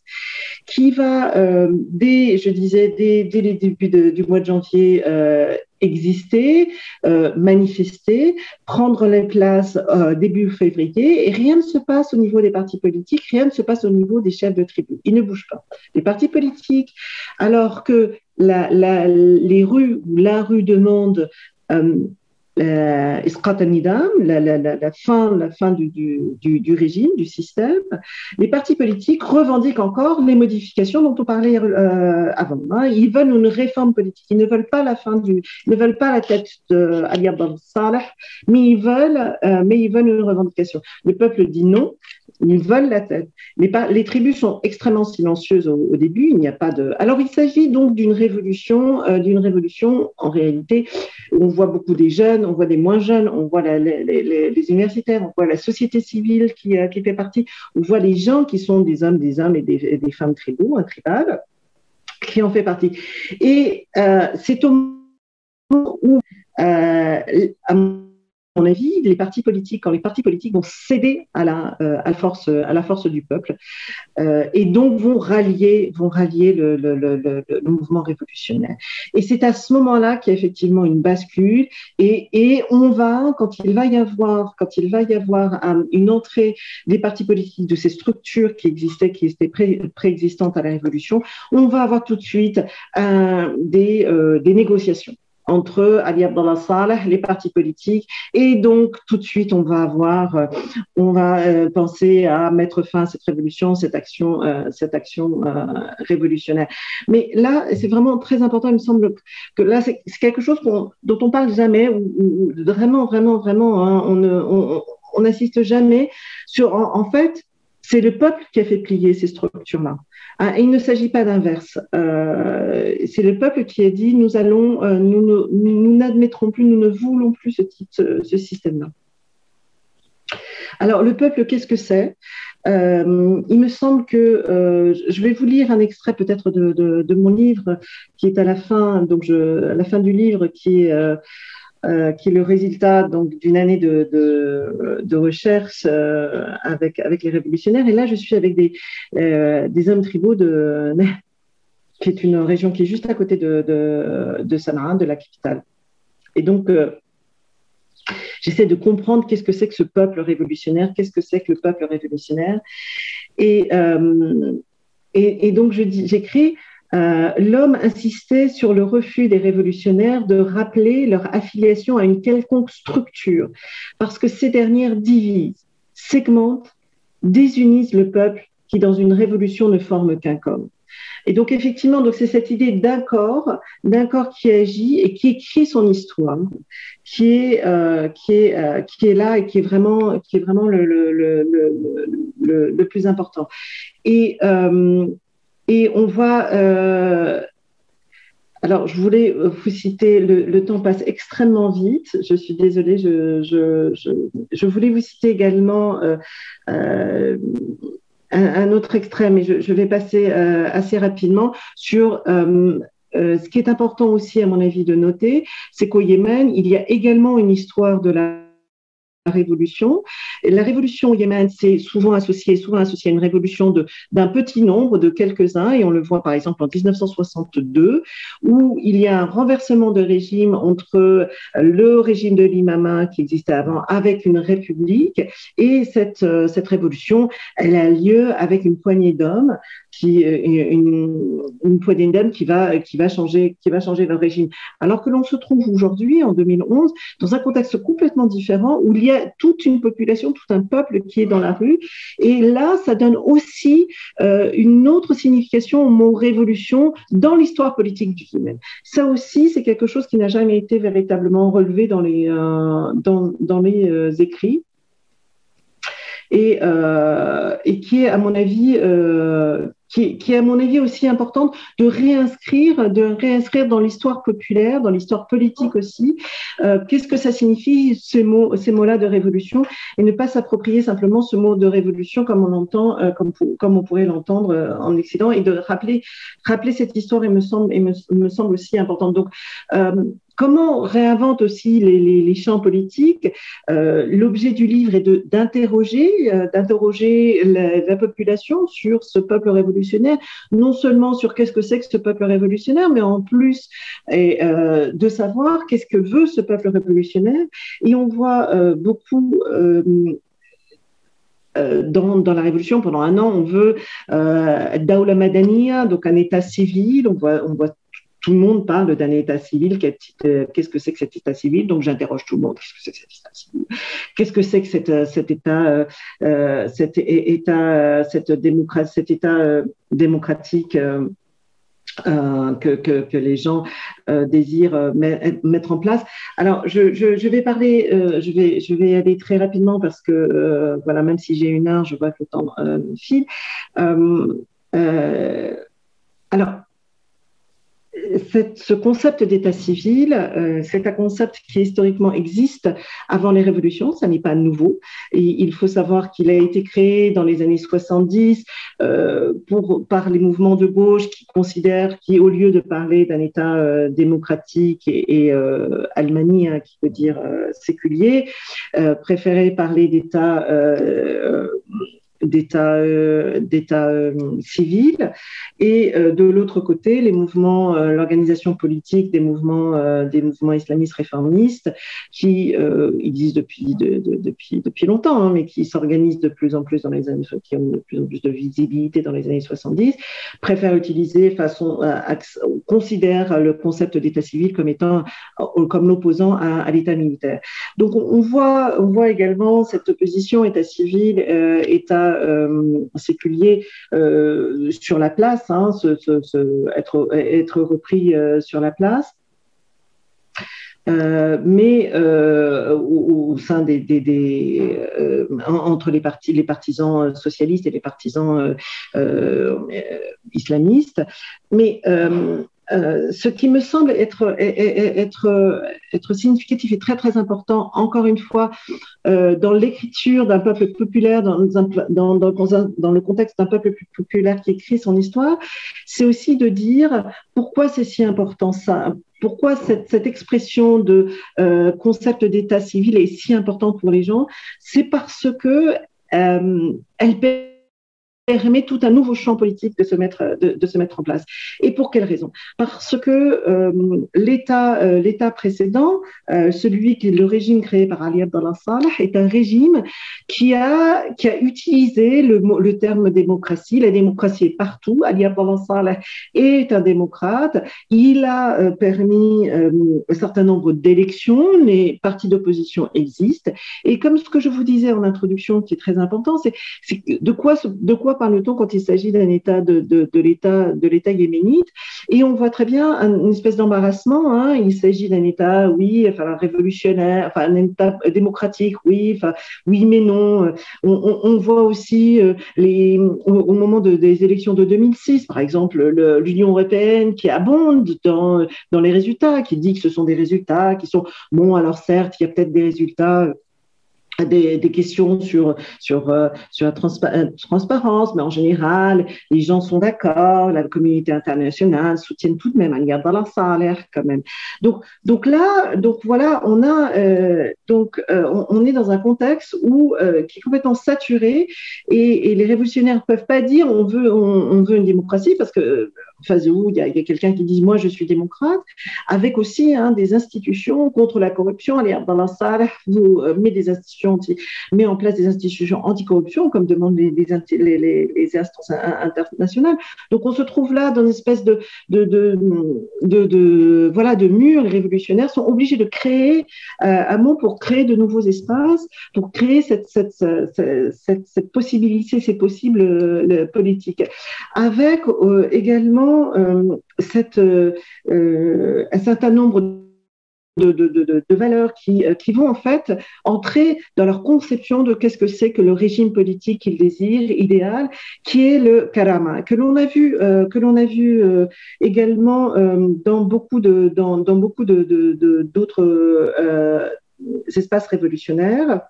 qui va, euh, dès, je disais, dès, dès les débuts du mois de janvier, euh, exister, euh, manifester, prendre les places euh, début février, et rien ne se passe au niveau des partis politiques, rien ne se passe au niveau des chefs de tribu. Ils ne bougent pas. Les partis politiques, alors que la, la, les rues ou la rue demande euh, la, la, la, fin, la fin du, du, du, régime, du système, les partis politiques revendiquent encore les modifications dont on parlait euh, avant. Hein. Ils veulent une réforme politique. Ils ne veulent pas la fin du, ne veulent pas la tête de Ali Abdel Saleh, mais ils veulent, euh, mais ils veulent une revendication. Le peuple dit non. Ils veulent la tête. Les, les tribus sont extrêmement silencieuses au, début. Il n'y a pas de. Alors, il s'agit donc d'une révolution, euh, d'une révolution. En réalité, on voit beaucoup des jeunes, on voit des moins jeunes, on voit les, universitaires, on voit la société civile qui, euh, qui, fait partie, on voit les gens qui sont des hommes, des hommes et des, femmes tribaux, hein, tribales, qui en fait partie. Et euh, c'est au moment où, avis, les partis politiques, quand les partis politiques vont céder à la, euh, force, à la force du peuple euh, et donc vont rallier, vont rallier le, mouvement révolutionnaire. Et c'est à ce moment-là qu'il y a effectivement une bascule et, on va, quand il va y avoir, quand il va y avoir um, une entrée des partis politiques, de ces structures qui existaient, qui étaient pré, préexistantes à la révolution, on va avoir tout de suite euh, euh, des négociations entre Ali Abdallah Saleh, les partis politiques, et donc tout de suite on va avoir, euh, on va euh, penser à mettre fin à cette révolution, cette action, euh, cette action révolutionnaire. Mais là, c'est vraiment très important. Il me semble que là, c'est quelque chose dont on parle jamais, ou, vraiment, vraiment, vraiment, hein, on n'assiste jamais sur. en fait, c'est le peuple qui a fait plier ces structures-là. Ah, il ne s'agit pas d'inverse. Euh, c'est le peuple qui a dit nous allons, euh, nous n'admettrons plus, nous ne voulons plus ce, système-là. Alors, le peuple, qu'est-ce que c'est? Euh, Il me semble que je vais vous lire un extrait peut-être de, mon livre qui est à la fin, donc à la fin du livre, qui est euh, qui est le résultat donc d'une année de, de, recherche euh, avec avec les révolutionnaires. Et là, je suis avec des euh, des hommes tribaux de qui est une région qui est juste à côté de de, de de la capitale. Et donc J'essaie de comprendre qu'est-ce que c'est que ce peuple révolutionnaire, qu'est-ce que c'est que le peuple révolutionnaire. Et, et, et donc, j'écris euh, l'homme insistait sur le refus des révolutionnaires de rappeler leur affiliation à une quelconque structure, parce que ces dernières divisent, segmentent, désunissent le peuple qui, dans une révolution, ne forme qu'un corps. Et donc, effectivement, donc c'est cette idée d'un corps, d'un corps qui agit et qui écrit son histoire, qui est, euh, qui est, euh, qui est là et qui est vraiment, qui est vraiment le, le, le, plus important. Et, et on voit. Euh, alors, je voulais vous citer, le, temps passe extrêmement vite, je suis désolée, je, voulais vous citer également euh, euh, un, autre extrait, mais je, vais passer assez rapidement sur ce qui est important aussi, à mon avis, de noter, c'est qu'au Yémen, il y a également une histoire de la révolution. La révolution au Yémen, c'est souvent associé, souvent associé à une révolution d'un petit nombre, de quelques-uns, et on le voit par exemple en 1962, où il y a un renversement de régime entre le régime de l'imama qui existait avant avec une république, et cette, cette révolution, elle a lieu avec une poignée d'hommes qui une, une poignée d'hommes qui va qui va changer qui va changer leur régime. Alors que l'on se trouve aujourd'hui en 2011 dans un contexte complètement différent où il y a toute une population, tout un peuple qui est dans la rue. Et là, ça donne aussi euh, une autre signification au mot révolution dans l'histoire politique du Yémen. Ça aussi, c'est quelque chose qui n'a jamais été véritablement relevé dans les euh, dans, dans les euh, écrits et, et qui est, à mon avis, qui, qui, est, à mon avis, aussi importante de réinscrire, de réinscrire dans l'histoire populaire, dans l'histoire politique aussi, euh, qu'est-ce que ça signifie, ces mots, ces mots-là de révolution, et ne pas s'approprier simplement ce mot de révolution comme on l'entend, euh, comme, comme on pourrait l'entendre euh, en Occident, et de rappeler, rappeler cette histoire, et me semble, et me, me semble aussi importante. Donc, euh, comment réinvente aussi les, champs politiques. L'objet du livre est d'interroger, d'interroger la, population sur ce peuple révolutionnaire, non seulement sur qu'est-ce que c'est que ce peuple révolutionnaire, mais en plus et, de savoir qu'est-ce que veut ce peuple révolutionnaire. Et on voit beaucoup euh, dans, la Révolution, pendant un an, on veut euh, Daoula Madania, donc un État civil. On voit tout le monde parle d'un État civil. Qu'est-ce que c'est que cet État civil? Donc j'interroge tout le monde. Qu'est-ce que c'est que cet État civil? Qu'est-ce que c'est que cet, État, euh, cet État, cette démocratie, cet État démocratique euh, que, les gens euh, désirent euh, mettre en place? Alors, je vais parler, je, vais, je vais aller très rapidement parce que, voilà, même si j'ai une heure, je vois que le temps file. alors, ce concept d'état civil, euh, c'est un concept qui historiquement existe avant les révolutions, ça n'est pas nouveau. Il faut savoir qu'il a été créé dans les années 70 euh, par les mouvements de gauche qui considèrent qu'au lieu de parler d'un État euh, démocratique et, et Allemagne, hein, qui veut dire séculier, préféraient parler d'État d'État euh, d'État euh, civil. Et euh, de l'autre côté les mouvements l'organisation politique des mouvements des mouvements islamistes réformistes qui existent depuis depuis depuis longtemps hein, mais qui s'organisent de plus en plus dans les années qui ont de plus en plus de visibilité dans les années 70 préfèrent utiliser façon considèrent le concept d'état civil comme étant comme l'opposant à, l'état militaire. Donc on, voit on voit également cette opposition état civil état euh, séculier euh, sur la place, hein, être, être repris euh, sur la place. mais au, sein des, entre les, partis, les partisans socialistes et les partisans islamistes. Mais euh, ce qui me semble être, significatif et très très important, encore une fois, euh, dans l'écriture d'un peuple populaire, dans, le contexte d'un peuple populaire qui écrit son histoire, c'est aussi de dire pourquoi c'est si important ça, pourquoi cette, cette expression de euh, concept d'état civil est si importante pour les gens, c'est parce que euh, elle permet tout un nouveau champ politique de se mettre, de, se mettre en place. Et pour quelle raison? Parce que euh, l'État, euh, l'État précédent, euh, celui qui est le régime créé par Ali Abdallah Saleh, est un régime qui a, qui a utilisé le, le terme démocratie. La démocratie est partout. Ali Abdallah Saleh est un démocrate. Il a permis un certain nombre d'élections. Les partis d'opposition existent. Et comme ce que je vous disais en introduction, qui est très important, c'est de quoi, de quoi parle-t-on quand il s'agit d'un État de, de, l'État de l'État yéménite Et on voit très bien une espèce d'embarrassement. Hein. Il s'agit d'un État, oui, enfin révolutionnaire, enfin un État démocratique, oui, enfin oui, mais non. On, voit aussi euh, les au, moment de, des élections de 2006, par exemple, l'Union européenne qui abonde dans dans les résultats, qui dit que ce sont des résultats qui sont bon. Alors certes, il y a peut-être des résultats des, des, questions sur sur euh, sur la euh, transparence, mais en général, les gens sont d'accord, la communauté internationale soutient tout de même dans la salaire quand même. Donc donc là, donc voilà, on a euh, donc on, on, est dans un contexte où qui est complètement saturé et, et les révolutionnaires peuvent pas dire on veut on, on veut une démocratie parce que en face de vous, il y a, quelqu'un qui dit moi je suis démocrate, avec aussi hein, des institutions contre la corruption. Allez, la salle, vous met des institutions met en place des institutions anticorruption, comme demandent les, instances internationales. Donc on se trouve là dans une espèce de, voilà, de mur. Les révolutionnaires sont obligés de créer euh, un mot pour créer de nouveaux espaces, pour créer cette, cette, cette, cette, possibilité, ces possibles euh, politiques. Avec euh, également cette, un certain nombre de, valeurs qui, euh, qui vont en fait entrer dans leur conception de qu'est-ce que c'est que le régime politique qu'ils désirent, idéal, qui est le karama, que l'on a vu, euh, que l'on a vu euh, également dans beaucoup de, dans, dans beaucoup de, d'autres espaces révolutionnaires.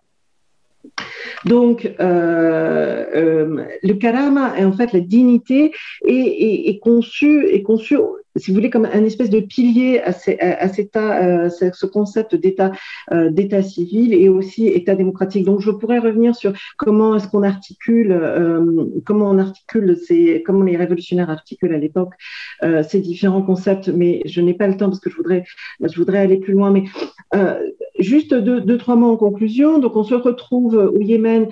Donc, euh, euh, le karama, en fait, la dignité est, est, conçue est conçu si vous voulez, comme un espèce de pilier à, ce concept d'état d'état civil et aussi état démocratique. Donc, je pourrais revenir sur comment est-ce qu'on articule, comment on articule ces, comment les révolutionnaires articulent à l'époque ces différents concepts, mais je n'ai pas le temps parce que je voudrais, je voudrais aller plus loin. Mais juste deux, trois mots en conclusion. Donc, on se retrouve au Yémen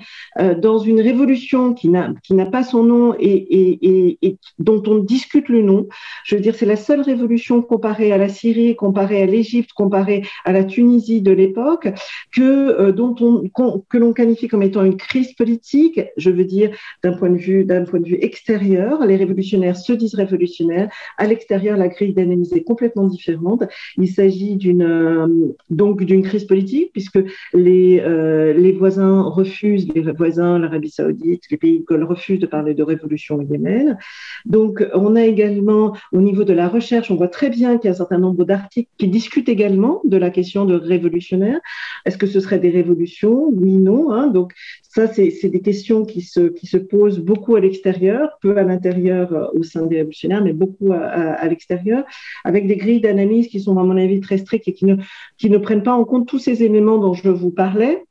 dans une révolution qui n'a pas son nom et, dont on discute le nom. Je veux dire, c'est la seule révolution comparée à la Syrie, comparée à l'Égypte, comparée à la Tunisie de l'époque, que euh, dont on que l'on qualifie comme étant une crise politique. Je veux dire, d'un point de vue d'un point de vue extérieur, les révolutionnaires se disent révolutionnaires. À l'extérieur, la grille d'analyse est complètement différente. Il s'agit d'une euh, donc d'une crise politique puisque les euh, les voisins refusent, les voisins, l'Arabie Saoudite, les pays de refusent de parler de révolution au Yémen. Donc, on a également, au niveau de la recherche, on voit très bien qu'il y a un certain nombre d'articles qui discutent également de la question de révolutionnaire. Est-ce que ce serait des révolutions? Oui, non. Hein. Donc, ça, c'est des questions qui se, qui se posent beaucoup à l'extérieur, peu à l'intérieur euh, au sein des révolutionnaires, mais beaucoup à, l'extérieur, avec des grilles d'analyse qui sont, à mon avis, très strictes et qui ne, qui ne prennent pas en compte tous ces éléments dont je vous parlais.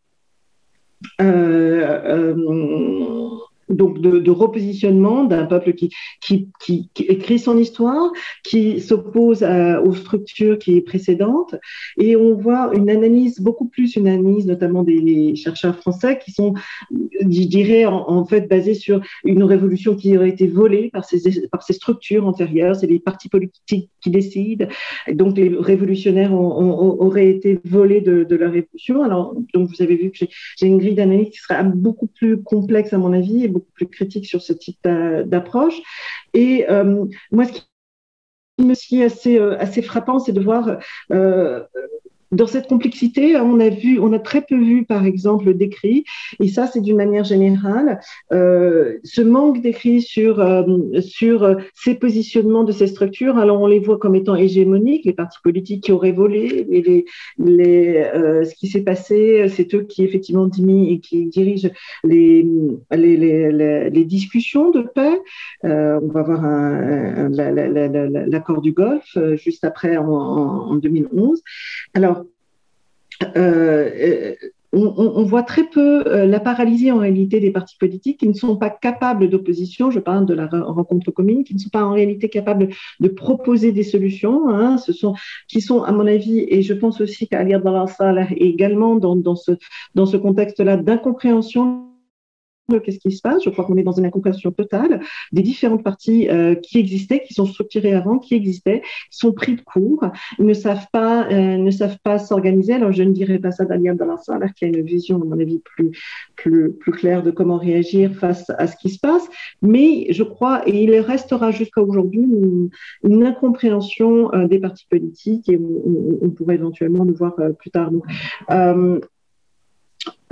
Euh, euh, donc de, repositionnement d'un peuple qui, écrit son histoire, qui s'oppose aux structures qui est précédentes, et on voit une analyse beaucoup plus une analyse notamment des chercheurs français qui sont, je dirais en, fait basés sur une révolution qui aurait été volée par ces par ces structures antérieures, c'est les partis politiques qui décident, donc les révolutionnaires auraient été volés de, de leur révolution. Alors donc vous avez vu que j'ai une grille d'analyse qui serait beaucoup plus complexe à mon avis et plus critique sur ce type d'approche. Et euh, moi, ce qui me semble assez, euh, assez frappant, c'est de voir euh, dans cette complexité, on a vu, on a très peu vu, par exemple, d'écrits, et ça, c'est d'une manière générale, euh, ce manque d'écrits sur euh, sur ces positionnements de ces structures. Alors, on les voit comme étant hégémoniques, les partis politiques qui auraient volé, et les, les euh, ce qui s'est passé, c'est eux qui effectivement dirigent les les, les, les discussions de paix. Euh, on va voir l'accord du Golfe euh, juste après en, en 2011. Alors euh, euh, on, voit très peu euh, la paralysie en réalité des partis politiques qui ne sont pas capables d'opposition, je parle de la rencontre commune, qui ne sont pas en réalité capables de proposer des solutions, hein, ce sont, qui sont à mon avis, et je pense aussi qu'Ali Abdallah Salah est également dans, dans ce, dans ce contexte-là d'incompréhension qu'est-ce qui se passe? Je crois qu'on est dans une incompréhension totale des différentes parties euh, qui existaient, qui sont structurées avant, qui existaient, sont pris de court. Ne savent pas, euh, ne savent pas s'organiser. Alors je ne dirais pas ça d'Ali Abdallah qui a une vision, à mon avis, plus, plus, plus claire de comment réagir face à ce qui se passe. Mais je crois, et il restera jusqu'à aujourd'hui, une, incompréhension euh, des partis politiques et on, pourrait éventuellement le voir plus tard.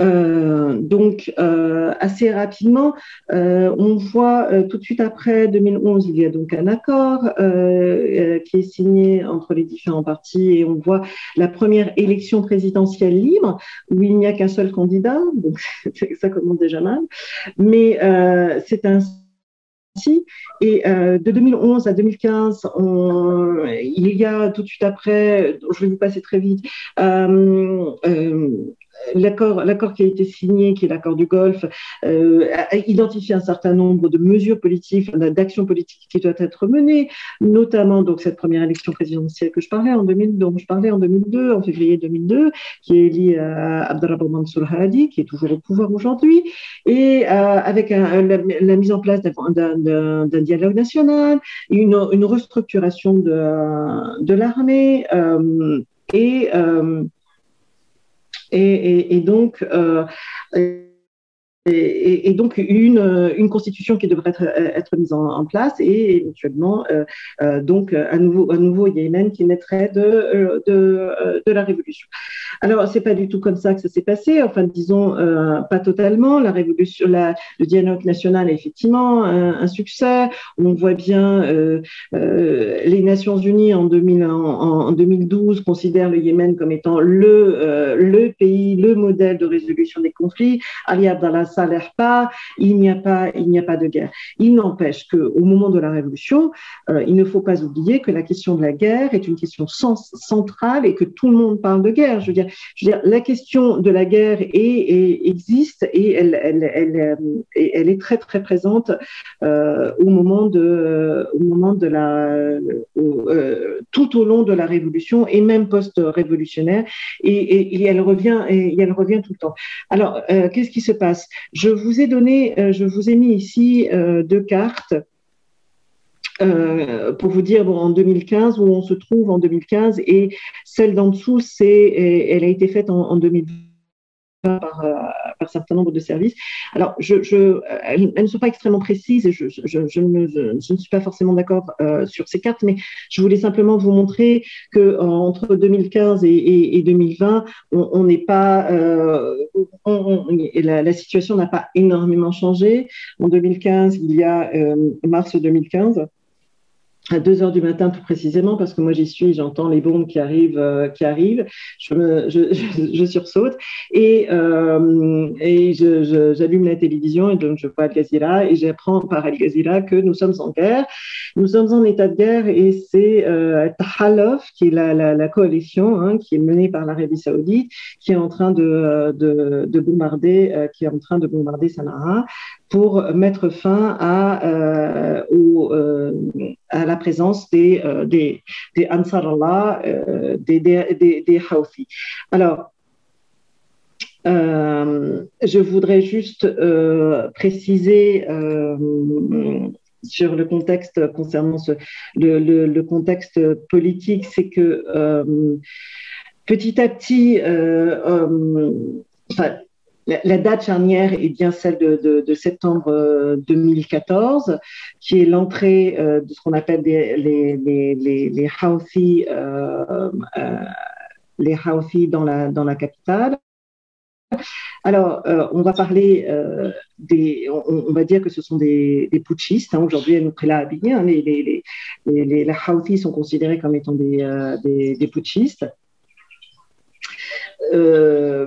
Euh, donc, euh, assez rapidement, euh, on voit tout de suite après 2011, il y a donc un accord qui est signé entre les différents partis et on voit la première élection présidentielle libre où il n'y a qu'un seul candidat, donc ça commence déjà mal. Mais c'est un et de 2011 à 2015, il y a tout de suite après, je vais vous passer très vite, l'accord, l'accord qui a été signé, qui est l'accord du Golfe, euh, a identifié un certain nombre de mesures politiques, d'actions politiques qui doivent être menées, notamment donc cette première élection présidentielle que je parlais en 2000, dont je parlais en 2002, en février 2002, qui est liée à Abdelrahman Mansour Hadi, qui est toujours au pouvoir aujourd'hui, et euh, avec un, la, mise en place d'un, d'un, d'un dialogue national, une, une restructuration de, de l'armée. Euh, et euh, et, et, et donc, euh, et, donc une, constitution qui devrait être, mise en, place et éventuellement euh, euh, donc un nouveau, un Yémen qui naîtrait de, euh, de, la révolution. Alors c'est pas du tout comme ça que ça s'est passé, enfin disons pas totalement. La révolution, la, le dialogue national est effectivement un, succès. On voit bien les Nations Unies en, 2000, en, en, 2012 considèrent le Yémen comme étant le, le pays, le modèle de résolution des conflits. Ali Abdallah s'allèrent pas, il n'y a pas, il n'y a pas de guerre. Il n'empêche que au moment de la révolution, euh, il ne faut pas oublier que la question de la guerre est une question centrale et que tout le monde parle de guerre. Je veux dire, la question de la guerre existe et elle, euh, est très très présente euh, au moment de, euh, tout au long de la révolution et même post-révolutionnaire et, elle revient et elle revient tout le temps. Alors, euh, qu'est-ce qui se passe? Je vous ai donné, euh, je vous ai mis ici euh, deux cartes. Euh, pour vous dire bon, en 2015 où on se trouve en 2015 et celle d'en dessous c'est elle a été faite en, en 2020 par, par, certain nombre de services. Alors, je, je, elles, ne sont pas extrêmement précises et je, je ne, suis pas forcément d'accord euh, sur ces cartes, mais je voulais simplement vous montrer que entre 2015 et, et, et 2020, on n'est pas, euh, la, situation n'a pas énormément changé. En 2015, il y a euh, mars 2015 à 2 heures du matin tout précisément parce que moi j'y suis, j'entends les bombes qui arrivent, euh, qui arrivent, je, me, je, sursaute et, euh, et j'allume la télévision et donc je vois Al Jazeera et j'apprends par Al Jazeera que nous sommes en guerre, nous sommes en état de guerre et c'est euh, Tahalof qui est la, la, coalition hein, qui est menée par l'Arabie Saoudite qui est en train de, de, de bombarder, euh, qui est en train de bombarder Sanaa pour mettre fin à, euh, euh, la présence des, euh, des, des Ansar Allah, des. Alors, je voudrais juste préciser sur le contexte concernant ce, le, le, contexte politique, c'est que petit à petit, la, date charnière est bien celle de, septembre 2014, qui est l'entrée euh, de ce qu'on appelle les, les, les, euh, euh, dans la, capitale. Alors, euh, on va parler euh, des, on, va dire que ce sont des, putschistes. Hein, Aujourd'hui, là habillés. Hein, les, les, les, les, Houthis sont considérés comme étant euh, des putschistes. Euh,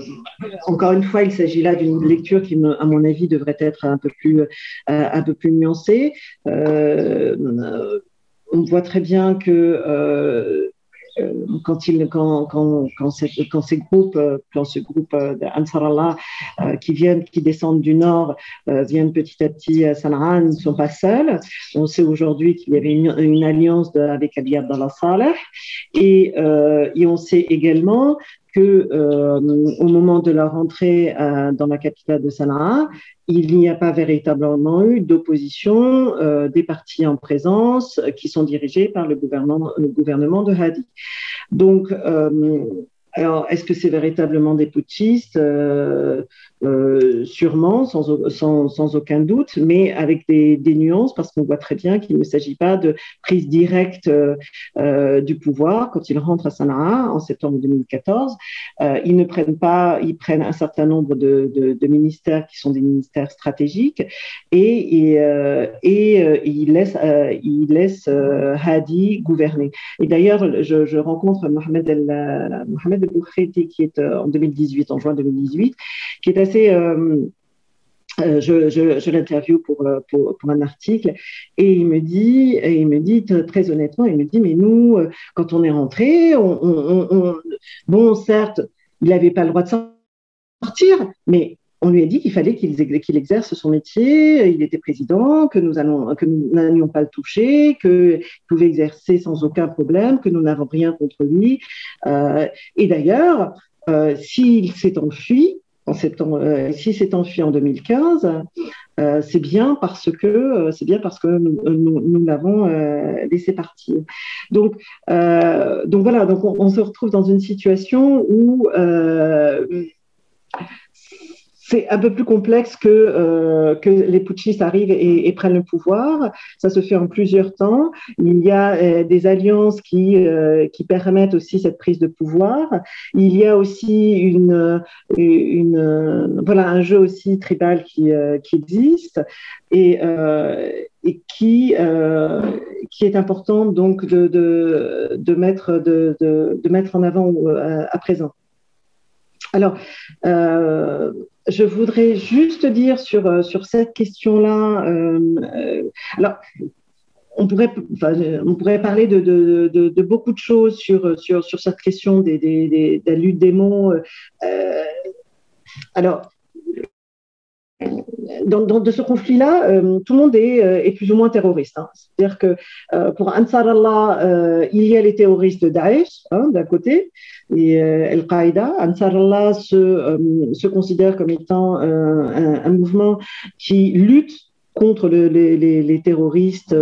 encore une fois, il s'agit là d'une lecture qui, à mon avis, devrait être un peu plus, euh, un peu plus nuancée. Euh, on voit très bien que quand, il, quand, quand, quand, quand, ces groupes, quand ce groupe d'Ansar Allah euh, qui viennent, qui descendent du nord, viennent petit à petit à Sanaa, ne sont pas seuls. On sait aujourd'hui qu'il y avait une, alliance de, avec Ali Abdallah Saleh et, et on sait également que euh, au moment de leur entrée euh, dans la capitale de Sanaa, il n'y a pas véritablement eu d'opposition euh, des partis en présence qui sont dirigés par le gouvernement, le gouvernement de Hadi. Donc, alors, est-ce que c'est véritablement des putschistes? Euh, euh, Sûrement, sans, aucun doute, mais avec des, nuances, parce qu'on voit très bien qu'il ne s'agit pas de prise directe euh, du pouvoir. Quand ils rentrent à Sanaa en septembre 2014, euh, ils ne prennent pas, ils prennent un certain nombre de, ministères qui sont des ministères stratégiques et, ils laissent, ils laissent Hadi gouverner. Et d'ailleurs, je, je rencontre Mohamed El, Mohamed Boukheti, qui est en 2018, en juin 2018, qui est assez. Euh, euh, je, je, je l'interview pour, pour, un article et il me dit, il me dit très honnêtement, il me dit, mais nous, quand on est rentré, on, on, on, bon, certes, il n'avait pas le droit de sortir, mais on lui a dit qu'il fallait qu'il qu exerce son métier, il était président, que nous n'allions pas le toucher, qu'il pouvait exercer sans aucun problème, que nous n'avons rien contre lui. Euh, et d'ailleurs, euh, s'il s'est enfui, en septembre, euh, s'il s'est enfui en 2015, euh, c'est bien parce que c'est bien parce que nous, l'avons laissé partir. Donc, voilà, donc on, on, se retrouve dans une situation où c'est un peu plus complexe que, euh, les putschistes arrivent et, prennent le pouvoir. Ça se fait en plusieurs temps. Il y a euh, des alliances qui, euh, qui permettent aussi cette prise de pouvoir. Il y a aussi un jeu aussi tribal qui, existe et, qui, est important donc de, mettre, en avant à présent. Alors, je voudrais juste dire sur, sur cette question-là. alors, on pourrait, on pourrait parler de, de, beaucoup de choses sur, sur, sur cette question des, des, des, des mots. alors, dans, de ce conflit-là, euh, tout le monde est, euh, est, plus ou moins terroriste. Hein. C'est-à-dire que euh, pour Ansar Allah, il y a les terroristes de Daesh hein, d'un côté et Al-Qaïda. Ansar Allah se, se, considère comme étant un, un, mouvement qui lutte contre le, les, les, les, terroristes,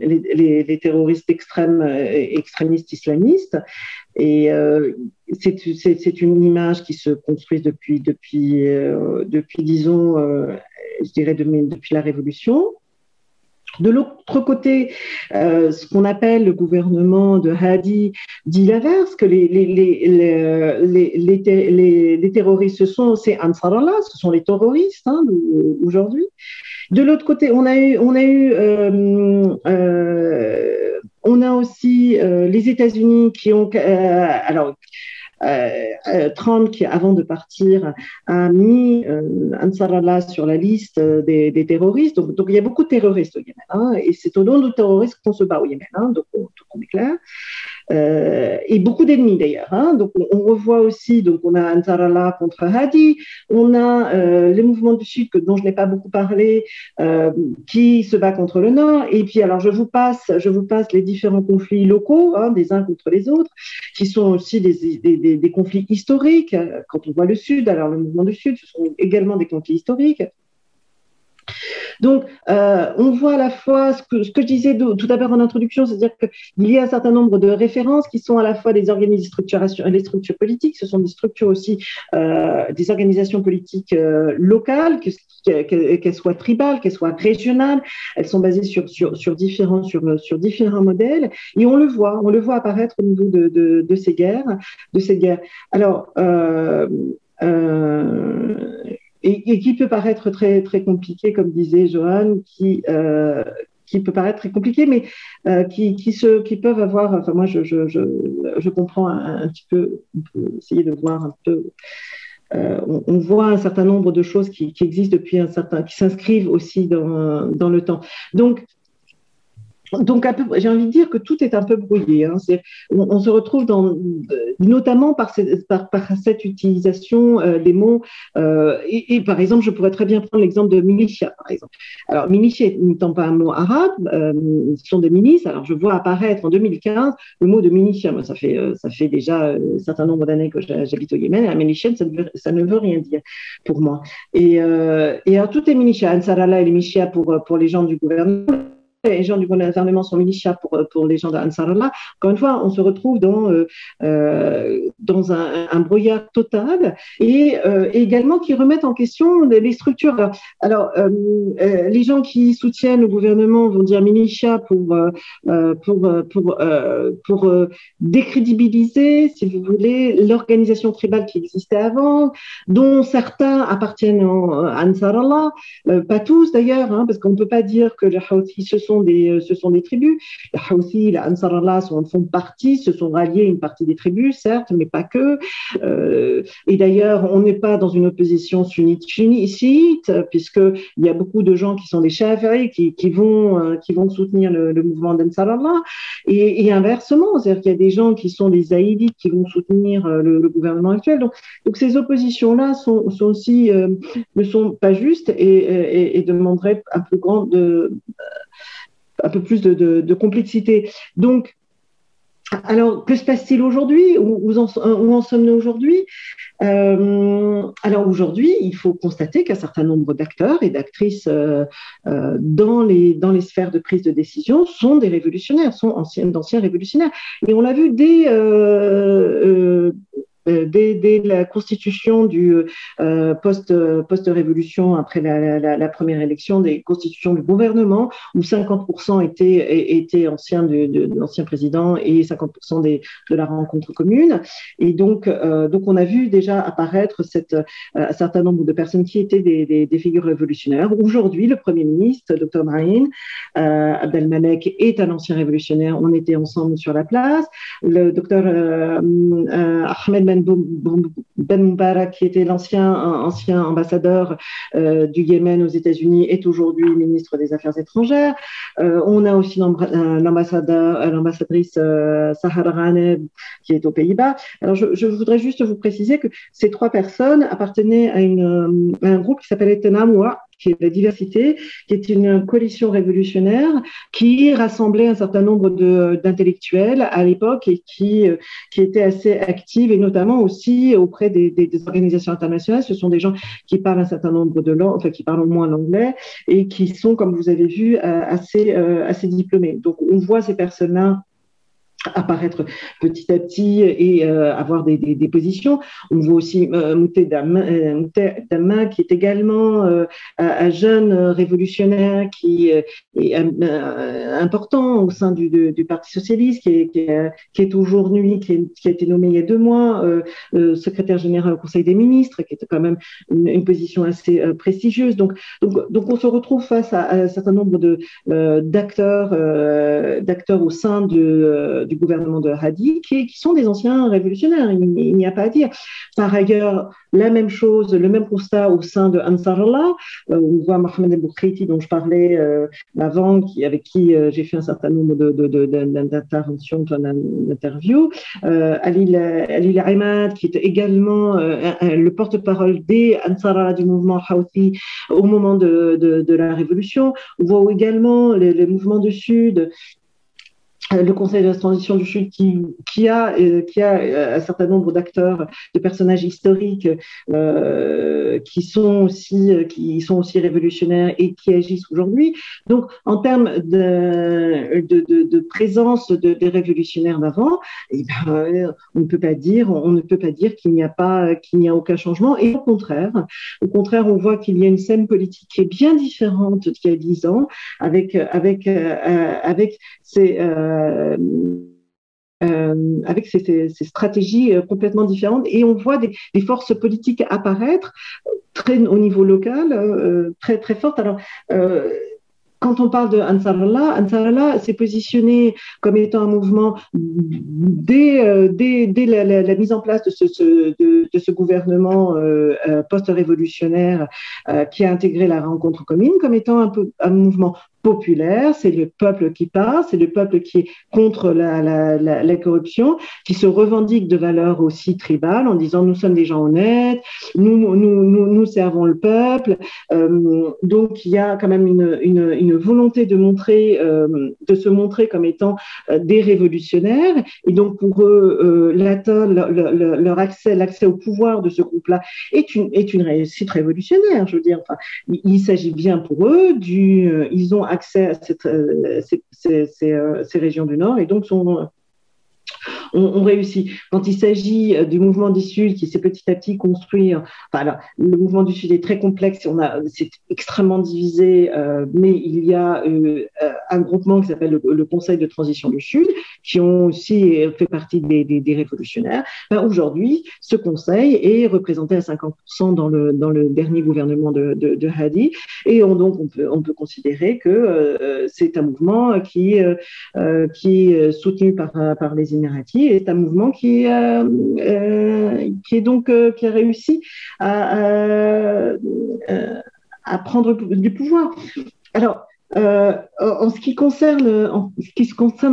les, les, terroristes extrêmes, extrémistes islamistes. Et euh, c'est une image qui se construit depuis, depuis, euh, depuis disons, euh, je dirais depuis la Révolution. De l'autre côté, euh, ce qu'on appelle le gouvernement de Hadi dit l'inverse, que les, terroristes, ce sont, c'est Ansarallah, ce sont les terroristes hein, aujourd'hui. De l'autre côté, on a euh, euh, on a aussi les États-Unis qui ont, alors, Trump, qui avant de partir, a mis Ansarallah sur la liste des, terroristes. Donc, donc, il y a beaucoup de terroristes au Yémen. Hein, et c'est au nom de terroristes qu'on se bat au Yémen. Hein, donc, on, on est clair. Euh, et beaucoup d'ennemis d'ailleurs. Hein. Donc on, revoit aussi, donc on a Ansarallah contre Hadi, on a euh, les mouvements du Sud que, dont je n'ai pas beaucoup parlé, euh, qui se bat contre le Nord. Et puis alors je vous passe, je vous passe les différents conflits locaux, hein, des uns contre les autres, qui sont aussi des, des, des, des conflits historiques. Quand on voit le Sud, alors le mouvement du Sud, ce sont également des conflits historiques. Donc, euh, on voit à la fois ce que, je disais tout d'abord en introduction, c'est-à-dire qu'il y a un certain nombre de références qui sont à la fois des organismes de structuration, les structures politiques, ce sont des structures aussi, euh, des organisations politiques euh, locales, qu'elles soient tribales, qu'elles soient régionales, elles sont basées sur, différents, modèles, et on le voit, on le voit apparaître au niveau de, ces guerres, de ces guerres. Alors, et, qui peut paraître très, très compliqué, comme disait Johan, qui, euh, qui peut paraître très compliqué, mais euh, qui, qui, se, qui peuvent avoir. Enfin, moi, je, je, je, je comprends un, petit peu, on peut essayer de voir un peu. Euh, on, on, voit un certain nombre de choses qui, qui existent depuis un certain, qui s'inscrivent aussi dans, dans le temps. Donc, donc, j'ai envie de dire que tout est un peu brouillé. Hein. On, se retrouve dans, notamment par, par, par cette utilisation euh, des mots. Euh, et, et, par exemple, je pourrais très bien prendre l'exemple de militia, par exemple. Alors, militia n'étant pas un mot arabe, euh, ce sont des milices. Alors, je vois apparaître en 2015 le mot de militia. Moi, ça fait, euh, ça fait déjà euh, un certain nombre d'années que j'habite au Yémen. Et un militia, ça ne, veut, ça ne veut rien dire pour moi. Et, et alors, tout est militia. Ansarallah et les militia pour, pour les gens du gouvernement les gens du gouvernement sont militia pour, pour les gens d'Ansarallah. Encore une fois, on se retrouve dans, euh, euh, dans un, brouillard total et, euh, également qui remettent en question les, structures. Alors, euh, euh, les gens qui soutiennent le gouvernement vont dire militia pour, euh, pour, pour, pour décrédibiliser, si vous voulez, l'organisation tribale qui existait avant, dont certains appartiennent à Ansarallah, pas tous d'ailleurs, hein, parce qu'on ne peut pas dire que les Houthis se des, euh, ce sont des tribus. Les Houthis, les Ansarallah sont, font partie, se sont ralliés une partie des tribus, certes, mais pas que. Euh, et d'ailleurs, on n'est pas dans une opposition sunnite chiite, puisqu'il y a beaucoup de gens qui sont des Shafi'i qui, qui, vont, euh, qui vont soutenir le, le mouvement d'Ansarallah. Et, et, inversement, c'est-à-dire qu'il y a des gens qui sont des Zaïdites qui vont soutenir le, gouvernement actuel. Donc, donc ces oppositions-là sont aussi, ne sont pas justes et, et, et demanderaient un plus grand de, un peu plus de, complexité. Donc, alors, que se passe-t-il aujourd'hui? Où, en sommes-nous aujourd'hui? Euh, Alors aujourd'hui, il faut constater qu'un certain nombre d'acteurs et d'actrices euh, euh, dans, les, dans les sphères de prise de décision sont des révolutionnaires, sont anciens, d'anciens révolutionnaires. Et on l'a vu dès dès, dès, la constitution du euh, post, post-révolution, après la, première élection, des constitutions du gouvernement, où 50% étaient, anciens de, l'ancien président et 50% des, de la rencontre commune. Et donc, euh, donc on a vu déjà apparaître euh, un certain nombre de personnes qui étaient des, figures révolutionnaires. Aujourd'hui, le Premier ministre, Dr. Mahin euh, Abdelmalek, est un ancien révolutionnaire. On était ensemble sur la place. Le docteur Ahmed Ben, ben qui était l'ancien ancien ambassadeur du Yémen aux États-Unis, est aujourd'hui ministre des Affaires étrangères. on a aussi l'ambassadeur, l'ambassadrice Sahar Raneb, qui est aux Pays-Bas. Alors, je, voudrais juste vous préciser que ces trois personnes appartenaient à, à un groupe qui s'appelait Tenamoua, qui est la diversité, qui est une coalition révolutionnaire qui rassemblait un certain nombre d'intellectuels à l'époque et qui, euh, qui était assez active et notamment aussi auprès des, des, organisations internationales. Ce sont des gens qui parlent un certain nombre de langues, enfin qui parlent au moins l'anglais et qui sont, comme vous avez vu, euh, assez, euh, assez diplômés. Donc on voit ces personnes-là apparaître petit à petit et euh, avoir des, positions. On voit aussi euh, Mouté Dama, euh, qui est également euh, un jeune révolutionnaire qui est important au sein du, Parti socialiste, qui est, qui est, qui aujourd'hui, qui, a été nommé il y a deux mois secrétaire général au Conseil des ministres, qui est quand même une, position assez prestigieuse. Donc, donc, donc, on se retrouve face à, un certain nombre d'acteurs d'acteurs au sein de du gouvernement de Hadi, qui, sont des anciens révolutionnaires, il, n'y a pas à dire. Par ailleurs, la même chose, le même constat au sein de Ansarallah, euh, on voit Mohamed El dont je parlais euh, avant, qui, avec qui euh, j'ai fait un certain nombre d'interventions, de, d'interviews, euh, Ali, Ali Ahmad, qui est également le porte-parole des Ansarallah du mouvement Houthi au moment de, de, la révolution. On voit également les, les mouvements du Sud le Conseil de la transition du Sud qui, qui a, euh, qui a euh, un certain nombre d'acteurs, de personnages historiques euh, qui sont aussi qui sont aussi révolutionnaires et qui agissent aujourd'hui. Donc, en termes de, de, de, présence de, des révolutionnaires d'avant, eh ben, on ne peut pas dire on ne peut pas dire qu'il n'y a pas qu'il n'y a aucun changement. Et au contraire, au contraire, on voit qu'il y a une scène politique qui est bien différente d'il y a dix ans, avec avec avec ces euh, euh, avec ces, stratégies euh, complètement différentes. Et on voit des, forces politiques apparaître très au niveau local très très fortes. Alors quand on parle de Ansarallah, Ansarallah s'est positionné comme étant un mouvement dès, dès, la, mise en place de ce, de, ce gouvernement post-révolutionnaire qui a intégré la rencontre commune, comme étant un, peu, un mouvement populaire, c'est le peuple qui parle, c'est le peuple qui est contre la, corruption, qui se revendique de valeurs aussi tribales en disant nous sommes des gens honnêtes, nous, nous, nous, nous servons le peuple. Euh, donc il y a quand même une, une, volonté de montrer, euh, de se montrer comme étant euh, des révolutionnaires. Et donc pour eux, euh, leur, accès, l'accès au pouvoir de ce groupe-là est une, est une réussite révolutionnaire. Je veux dire, enfin, il, s'agit bien pour eux du, ils ont à cette, euh, ces, euh, ces, régions du Nord. Et donc sont on, réussit. Quand il s'agit euh, du mouvement du Sud qui s'est petit à petit construit, enfin, alors, le mouvement du Sud est très complexe, on a, c'est extrêmement divisé, euh, mais il y a euh, un groupement qui s'appelle le, Conseil de transition du Sud, qui ont aussi fait partie des, révolutionnaires. Ben, Aujourd'hui, ce conseil est représenté à 50% dans le, dernier gouvernement de, Hadi, et on, donc on peut, on considérer que c'est un mouvement qui, qui est soutenu par, par les Émiratis est un mouvement qui, euh, euh, qui est donc euh, qui a réussi à, à prendre du pouvoir. Alors, euh, en ce qui concerne,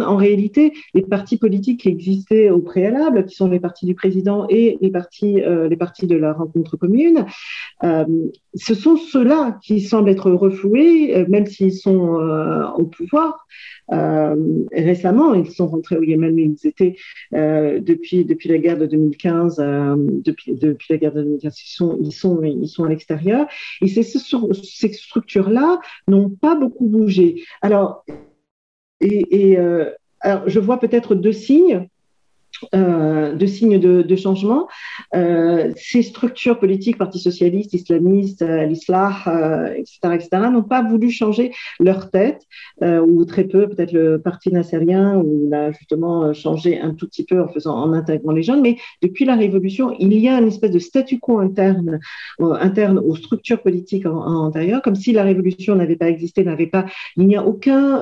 en réalité les partis politiques qui existaient au préalable, qui sont les partis du président et les partis, euh, de la rencontre commune, euh, ce sont ceux-là qui semblent être refoués, même s'ils sont au pouvoir. récemment, ils sont rentrés au Yémen, mais ils étaient depuis la guerre de 2015, depuis la guerre de 2015, ils sont à l'extérieur. Et ces structures-là n'ont pas beaucoup bouger. Alors, et, euh, alors je vois peut-être deux signes. Euh, de signes de, changement. Euh, ces structures politiques, Parti socialiste, islamiste, euh, etc., etc., n'ont pas voulu changer leur tête, ou très peu, peut-être le Parti nassérien, où il a justement changé un tout petit peu en faisant, en intégrant les jeunes, mais depuis la Révolution, il y a une espèce de statu quo interne, aux structures politiques antérieures, comme si la Révolution n'avait pas existé, n'avait pas, il n'y a aucun,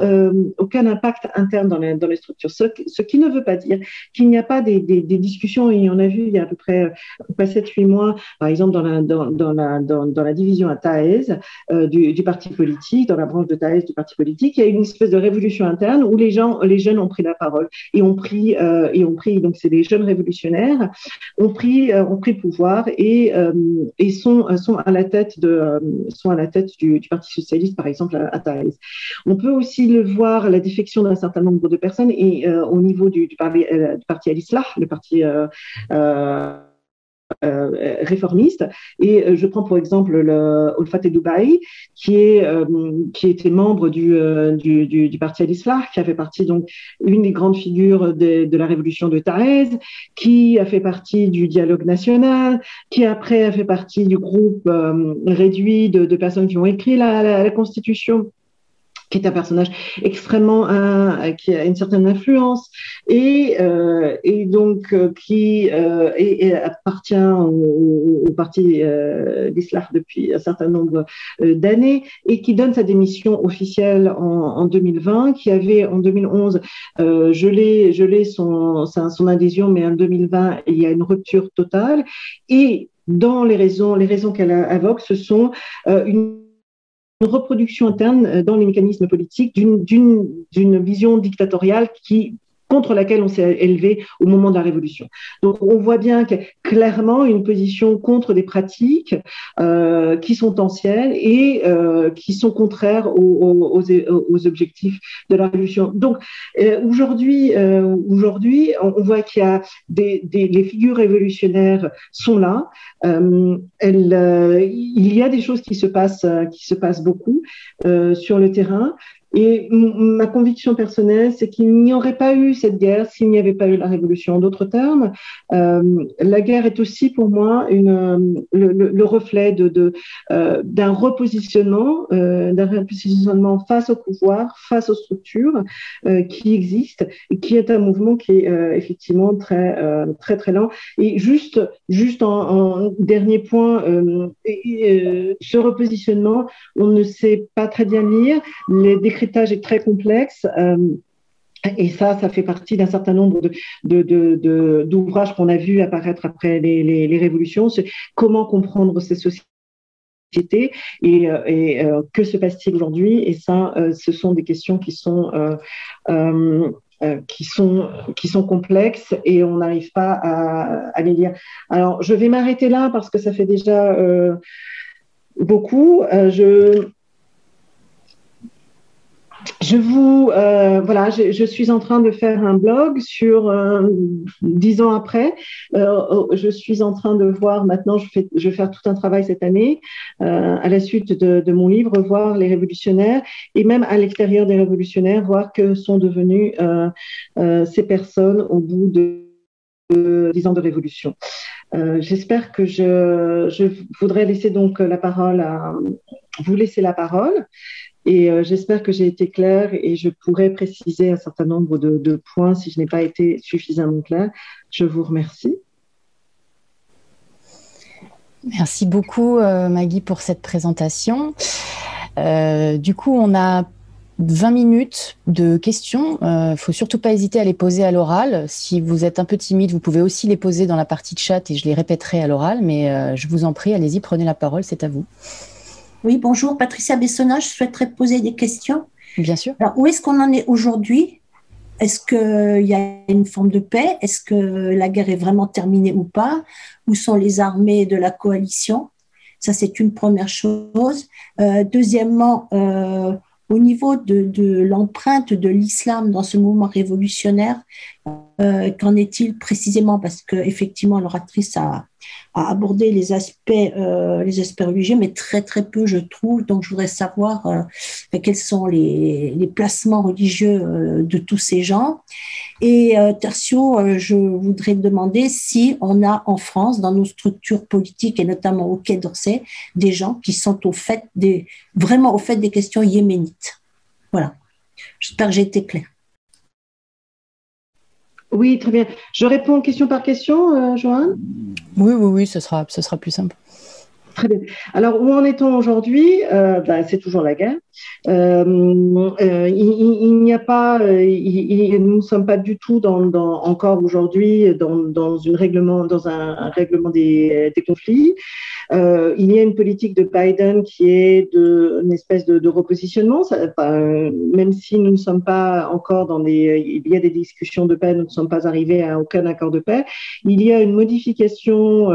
impact interne dans les, structures, ce qui ne veut pas dire qu'il n'y a pas des, des, discussions, et on a vu il y a à peu près, à près 7-8 mois, par exemple dans la, division à Taez du, du, parti politique, dans la branche de Taez du parti politique, il y a eu une espèce de révolution interne où les gens, les jeunes ont pris la parole et ont pris, et ont pris donc c'est les jeunes révolutionnaires, ont pris, ont pris pouvoir et, et sont, sont à la tête de, sont à la tête du, Parti socialiste, par exemple à, Taez. On peut aussi le voir la défection d'un certain nombre de personnes et au niveau du parti Al-Islah, le parti euh, réformiste. Et euh, je prends pour exemple le Olfate Dubaï, qui, est, euh, qui était membre du, du, parti Al-Islah, qui a fait partie donc une des grandes figures de, la révolution de Thaïs, qui a fait partie du dialogue national, qui après a fait partie du groupe réduit de, personnes qui ont écrit la Constitution qui est un personnage extrêmement euh, qui a une certaine influence et, euh, et donc euh, qui euh, et, appartient au, au parti euh, d'Islam depuis un certain nombre euh, d'années et qui donne sa démission officielle en, en 2020, qui avait en 2011 gelé, gelé son, son adhésion, mais en 2020 il y a une rupture totale et dans les raisons, les raisons qu'elle invoque, ce sont une reproduction interne euh, dans les mécanismes politiques d'une vision dictatoriale qui contre laquelle on s'est élevé au moment de la Révolution. Donc on voit bien que clairement une position contre des pratiques euh, qui sont anciennes et euh, qui sont contraires aux, objectifs de la Révolution. Donc euh, aujourd'hui, aujourd'hui, on, voit qu'il y a des, les figures révolutionnaires sont là. Il y a des choses qui se passent, qui se passent beaucoup sur le terrain. Et ma conviction personnelle, c'est qu'il n'y aurait pas eu cette guerre s'il n'y avait pas eu la révolution. En d'autres termes, euh, la guerre est aussi pour moi une, euh, le, le, reflet de, de euh, d'un repositionnement, d'un repositionnement face au pouvoir, face aux structures qui existent, et qui est un mouvement qui est effectivement très très très lent. Et juste juste en, en dernier point, ce repositionnement, on ne sait pas très bien lire les décrets est très complexe. Euh, et ça, ça fait partie d'un certain nombre d'ouvrages qu'on a vus apparaître après les, les, les révolutions. Comment comprendre ces sociétés et, euh, euh, que se passe-t-il aujourd'hui Et ça, ce sont des questions qui sont qui sont qui sont complexes et on n'arrive pas à, à, les lire. Alors, je vais m'arrêter là parce que ça fait déjà beaucoup. je je vous euh, voilà, je, suis en train de faire un blog sur euh, dix ans après. Euh, oh, je suis en train de voir maintenant. Je, fais, je vais faire tout un travail cette année euh, à la suite de, mon livre, voir les révolutionnaires et même à l'extérieur des révolutionnaires, voir que sont devenus euh, ces personnes au bout de dix ans de révolution. J'espère que je, je voudrais laisser donc la parole à vous laisser la parole. Et euh, j'espère que j'ai été claire et je pourrais préciser un certain nombre de, points si je n'ai pas été suffisamment claire. Je vous remercie. Merci beaucoup, euh, Maggie, pour cette présentation. Euh, du coup, on a 20 minutes de questions. Il ne faut surtout pas hésiter à les poser à l'oral. Si vous êtes un peu timide, vous pouvez aussi les poser dans la partie de chat et je les répéterai à l'oral. Mais je vous en prie, allez-y, prenez la parole, c'est à vous. Oui, bonjour, Patricia Bessona, je souhaiterais poser des questions. Bien sûr. Alors, où est-ce qu'on en est aujourd'hui? Est-ce qu'il y a une forme de paix? Est-ce que la guerre est vraiment terminée ou pas? Où sont les armées de la coalition? Ça, c'est une première chose. Euh, deuxièmement, euh, au niveau de, de l'empreinte de l'islam dans ce mouvement révolutionnaire, euh, qu'en est-il précisément? Parce que effectivement, l'oratrice a, abordé les aspects, euh, les aspects religieux, mais très très peu, je trouve. Donc, je voudrais savoir euh, quels sont les, les placements religieux de tous ces gens. Et euh, Tertio, euh, je voudrais demander si on a en France, dans nos structures politiques et notamment au Quai d'Orsay, des gens qui sont au fait des vraiment au fait des questions yéménites. Voilà. J'espère que j'ai été claire. Oui, très bien. Je réponds question par question, euh, Joanne Oui, oui, oui, ce sera, ce sera plus simple. Alors, où en est-on aujourd'hui? Euh, ben, C'est toujours la guerre. Euh, euh, il, n'y a pas, nous ne sommes pas du tout encore aujourd'hui dans, une règlement, dans un, règlement des, conflits. il y a une politique de Biden qui est de, une espèce de, repositionnement, même si nous ne sommes pas encore dans des, il y a des discussions de paix, nous ne sommes pas arrivés à aucun accord de paix. Il y a une modification,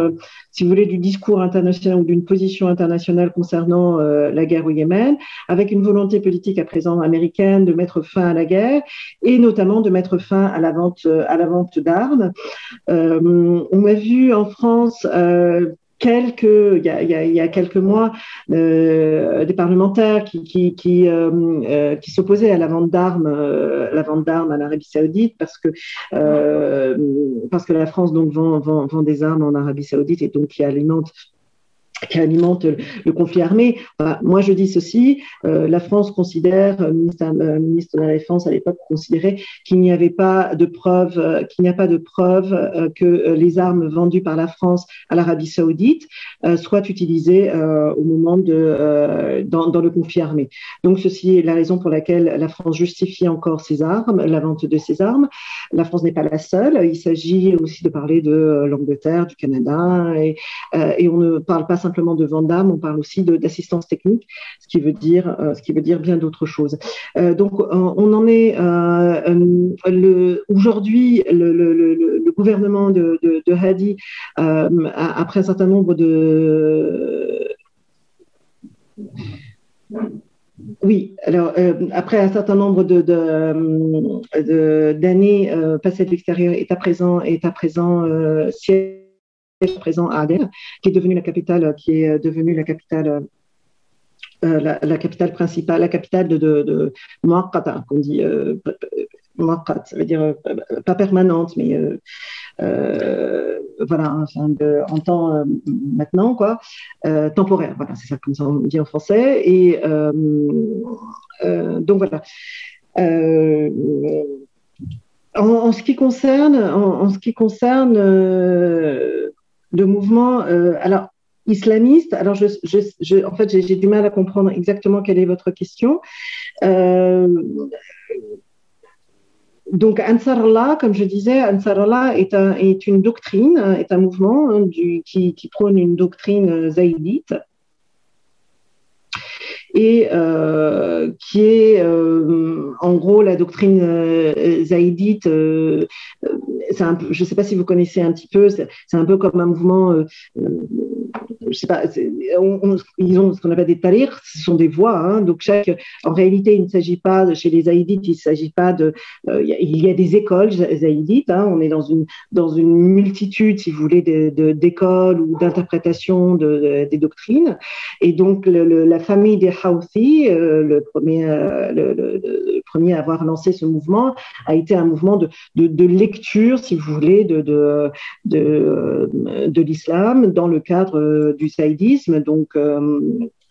si vous voulez, du discours international d'une position internationale concernant euh, la guerre au Yémen, avec une volonté politique à présent américaine de mettre fin à la guerre et notamment de mettre fin à la vente à la vente d'armes. Euh, on a vu en France euh, quelques, il y a, il y a, quelques mois, euh, des parlementaires qui, qui, euh, euh, qui s'opposaient à la vente d'armes, la vente d'armes à l'Arabie Saoudite parce que parce que la France donc vend, vend, vend, des armes en Arabie Saoudite et donc qui alimente qui alimente le conflit armé. moi, je dis ceci, euh, la France considère, le ministre, euh, ministre, de la Défense à l'époque considérait qu'il n'y avait pas de preuve, euh, qu'il n'y a pas de preuve euh, que les armes vendues par la France à l'Arabie Saoudite soient utilisées au moment de dans, dans, le conflit armé. Donc, ceci est la raison pour laquelle la France justifie encore ses armes, la vente de ses armes. La France n'est pas la seule. Il s'agit aussi de parler de l'Angleterre, du Canada, et, et on ne parle pas simplement de Vandame, on parle aussi d'assistance technique, ce qui veut dire, euh, ce qui veut dire bien d'autres choses. Euh, donc, on en est euh, aujourd'hui, le, le, gouvernement de, de, de Hadi, après un certain nombre de oui, alors après un certain nombre de, d'années passées à l'extérieur, est à présent est à présent présent à Aden, qui est devenue la capitale, qui est devenue la capitale euh, la, la, capitale principale, la capitale de, de, de qu'on dit euh, ça veut dire euh, pas permanente, mais euh, euh, voilà, enfin, de, en temps euh, maintenant, quoi, temporaire, voilà, c'est ça comme ça on dit en français. Et donc voilà. En, en, ce qui concerne, en, en ce qui concerne de mouvements, euh, alors islamistes. Alors, je, en fait, j'ai du mal à comprendre exactement quelle est votre question. Euh, donc, Ansar Allah, comme je disais, Ansar Allah est, un, est une doctrine, est un mouvement hein, qui, qui, prône une doctrine zaïdite et euh, qui est euh, en gros la doctrine euh, zaïdite. Euh, un je ne sais pas si vous connaissez un petit peu, c'est un peu comme un mouvement ils ont ce qu'on appelle des tariqs, ce sont des voix. Hein, donc en réalité, il ne s'agit pas chez les zaïdites, il s'agit pas de, euh, il y a des écoles zaïdites. Hein, on est dans une dans une multitude, si vous voulez, d'écoles ou d'interprétations de, des doctrines. Et donc la famille des Houthi, euh, le premier euh, le, premier à avoir lancé ce mouvement, a été un mouvement de, de, lecture, si vous voulez, de de, de l'islam dans le cadre du saïdisme, donc euh,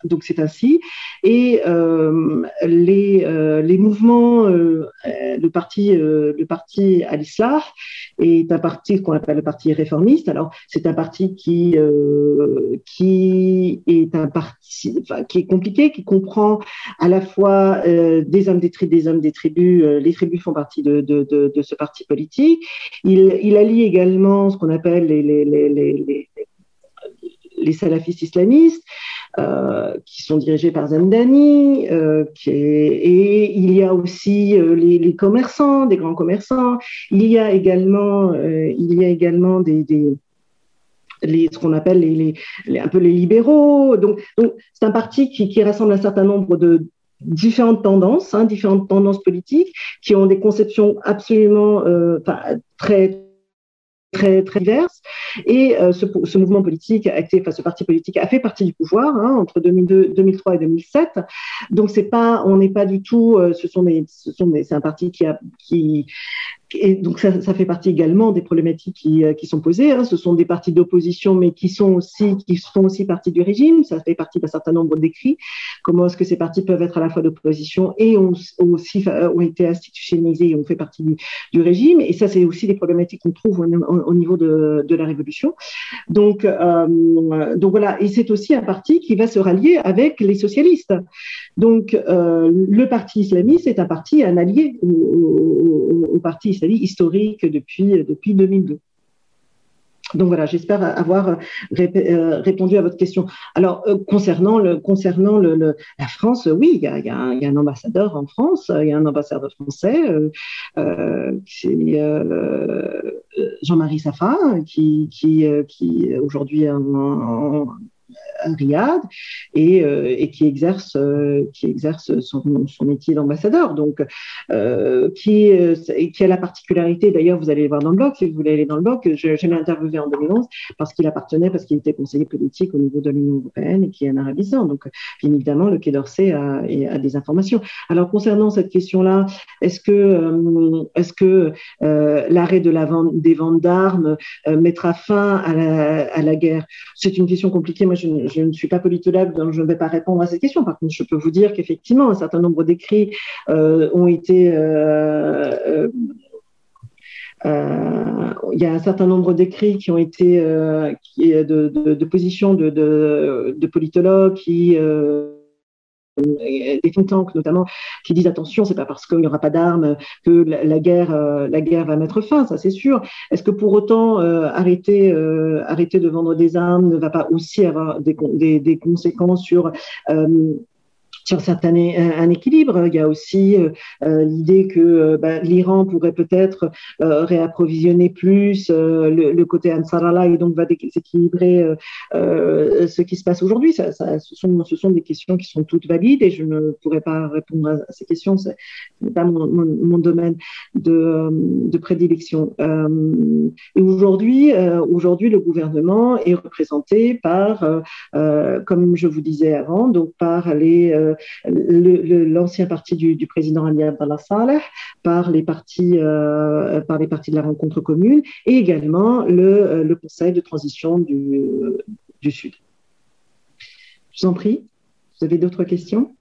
donc c'est ainsi. Et euh, les, euh, les mouvements, le parti, le parti al-Islah est un parti qu'on appelle le parti réformiste. Alors c'est un parti qui qui est un parti qui est compliqué, qui comprend à la fois des hommes des tribus, les tribus font partie de, de, ce parti politique. Il, il allie également ce qu'on appelle les, les salafistes islamistes, euh, qui sont dirigés par Zemdani, euh, et il y a aussi euh, les, commerçants, des grands commerçants. Il y a également, il y a également des, les, ce qu'on appelle les, un peu les libéraux. Donc, c'est un parti qui, rassemble un certain nombre de différentes tendances, hein, différentes tendances politiques, qui ont des conceptions absolument très très très diverses. Et euh, ce, ce, mouvement politique, a été, enfin ce parti politique a fait partie du pouvoir hein, entre 2002, 2003 et 2007. Donc c'est pas, on n'est pas du tout, euh, ce sont des, ce sont des, c'est un parti qui a qui et donc ça, fait partie également des problématiques qui, qui sont posées. Hein. Ce sont des partis d'opposition, mais qui sont aussi qui font aussi partie du régime. Ça fait partie d'un certain nombre d'écrits. Comment est-ce que ces partis peuvent être à la fois d'opposition et ont, aussi ont été institutionnalisés et ont fait partie du, régime. Et ça, c'est aussi des problématiques qu'on trouve au, au, niveau de, la révolution. Donc, euh, donc voilà. Et c'est aussi un parti qui va se rallier avec les socialistes. Donc, euh, le parti islamiste est un parti, un allié au, au parti islamiste historique depuis, depuis 2002. Donc voilà, j'espère avoir euh, répondu à votre question. Alors euh, concernant le concernant le, la France, oui, il y a, un ambassadeur en France, il y a un ambassadeur français, euh, Jean-Marie Safa, qui qui qui aujourd'hui en à Riyad et, euh, qui exerce euh, qui exerce son, métier d'ambassadeur. Donc euh, qui qui a la particularité d'ailleurs vous allez le voir dans le blog si vous voulez aller dans le blog je, je interviewé en 2011 parce qu'il appartenait parce qu'il était conseiller politique au niveau de l'Union européenne et qui est un arabisant. Donc bien évidemment le Quai d'Orsay a, a, des informations. Alors concernant cette question là est-ce que est-ce que l'arrêt de la vente des ventes d'armes mettra fin à la, à la guerre? C'est une question compliquée. Moi je, ne suis pas politologue, donc je ne vais pas répondre à cette question. Par contre, je peux vous dire qu'effectivement, un certain nombre d'écrits euh, ont été euh, euh, il y a un certain nombre d'écrits qui ont été qui, de, de, de positions de, politologues qui des think tanks notamment qui disent attention, c'est pas parce qu'il n'y aura pas d'armes que la, guerre, euh, la guerre va mettre fin, ça c'est sûr. Est-ce que pour autant euh, arrêter, euh, arrêter de vendre des armes ne va pas aussi avoir des, des conséquences sur sur certains un, équilibre. Il y a aussi euh, euh l'idée que euh, bah, l'Iran pourrait peut-être euh, réapprovisionner plus le, côté Ansarallah et donc va déséquilibrer ce qui se passe aujourd'hui. Ce, sont, ce sont des questions qui sont toutes valides et je ne pourrais pas répondre à, ces questions. Ce n'est pas mon, domaine de, de prédilection. aujourd'hui, aujourd'hui, le gouvernement est représenté par, comme je vous disais avant, donc par les l'ancien parti du, président Ali Abdallah Saleh, par les partis, euh, par les partis de la rencontre commune et également le, le Conseil de transition du, du Sud. Je vous en prie. Vous avez d'autres questions?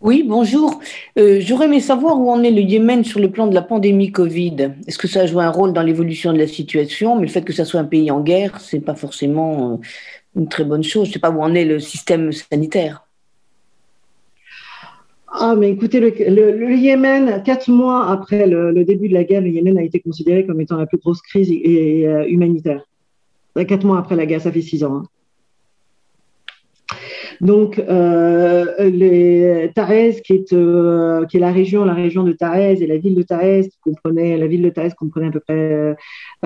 Oui, bonjour. Euh, J'aurais aimé savoir où en est le Yémen sur le plan de la pandémie Covid. Est-ce que ça a joué un rôle dans l'évolution de la situation? Mais le fait que ça soit un pays en guerre, c'est pas forcément euh, une très bonne chose. Je ne sais pas où en est le système sanitaire. Ah, mais écoutez, le, le, le, Yémen, quatre mois après le, début de la guerre, le Yémen a été considéré comme étant la plus grosse crise et, et, euh, humanitaire. Quatre mois après la guerre, ça fait six ans. Hein. Donc, euh, les Tarès, qui est, euh, qui est la région, la région de Tarès et la ville de Tarès, qui comprenait, la ville de Tarès comprenait à peu près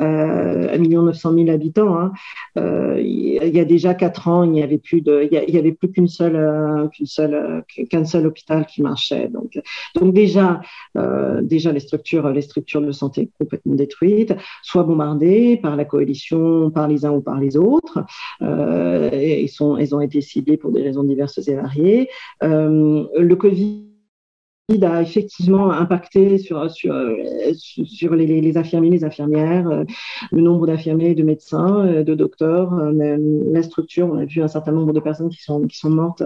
euh, 1 900 000 habitants. Hein. Euh, il y a déjà quatre ans, il n'y avait plus de, il y avait plus qu'une seule, euh, qu'une seule, euh, qu'un seul hôpital qui marchait. Donc, donc déjà, déjà les structures, les structures de santé complètement détruites, soit bombardées par la coalition, par les uns ou par les autres. et ils sont, ils ont été ciblés pour des raisons diverses et variées. le Covid a effectivement impacté sur, sur, sur les, les infirmiers, les infirmières, euh, le nombre d'infirmiers, de médecins, euh, de docteurs, euh, la structure. On a vu un certain nombre de personnes qui sont, qui sont mortes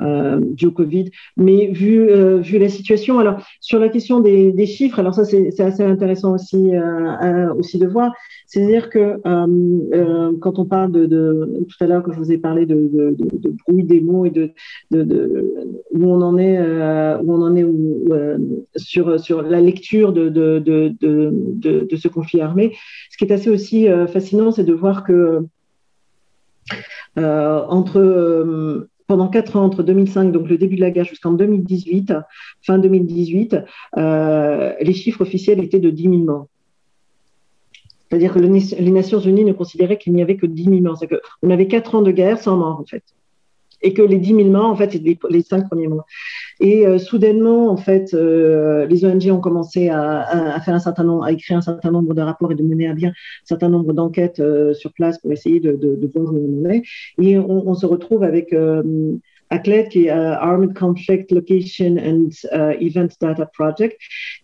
euh, du Covid. Mais vu, euh, vu la situation, alors sur la question des, des chiffres, alors ça c'est assez intéressant aussi, euh, aussi de voir. C'est-à-dire que quand on parle de, tout à l'heure quand je vous ai parlé de, de, de, bruit des mots et de, de, où on en est, où on en est euh, sur, la lecture de, ce conflit armé. Ce qui est assez aussi euh, fascinant, c'est de voir que euh, pendant quatre ans, entre 2005, donc le début de la guerre, jusqu'en 2018, fin 2018, euh, les chiffres officiels étaient de 10 000 morts. C'est-à-dire que le, les Nations Unies ne considéraient qu'il n'y avait que 10 000 morts. C'est-à-dire qu'on avait quatre ans de guerre sans mort, en fait et que les 10 000 morts, en fait, c'est les, les cinq premiers mois. Et euh, soudainement, en fait, euh, les ONG ont commencé à, à, faire un certain nombre, à écrire un certain nombre de rapports et de mener à bien un certain nombre d'enquêtes euh, sur place pour essayer de, de, de, voir où on est. Et on, on se retrouve avec euh, ACLED, qui est Armed Conflict Location and Event Data Project,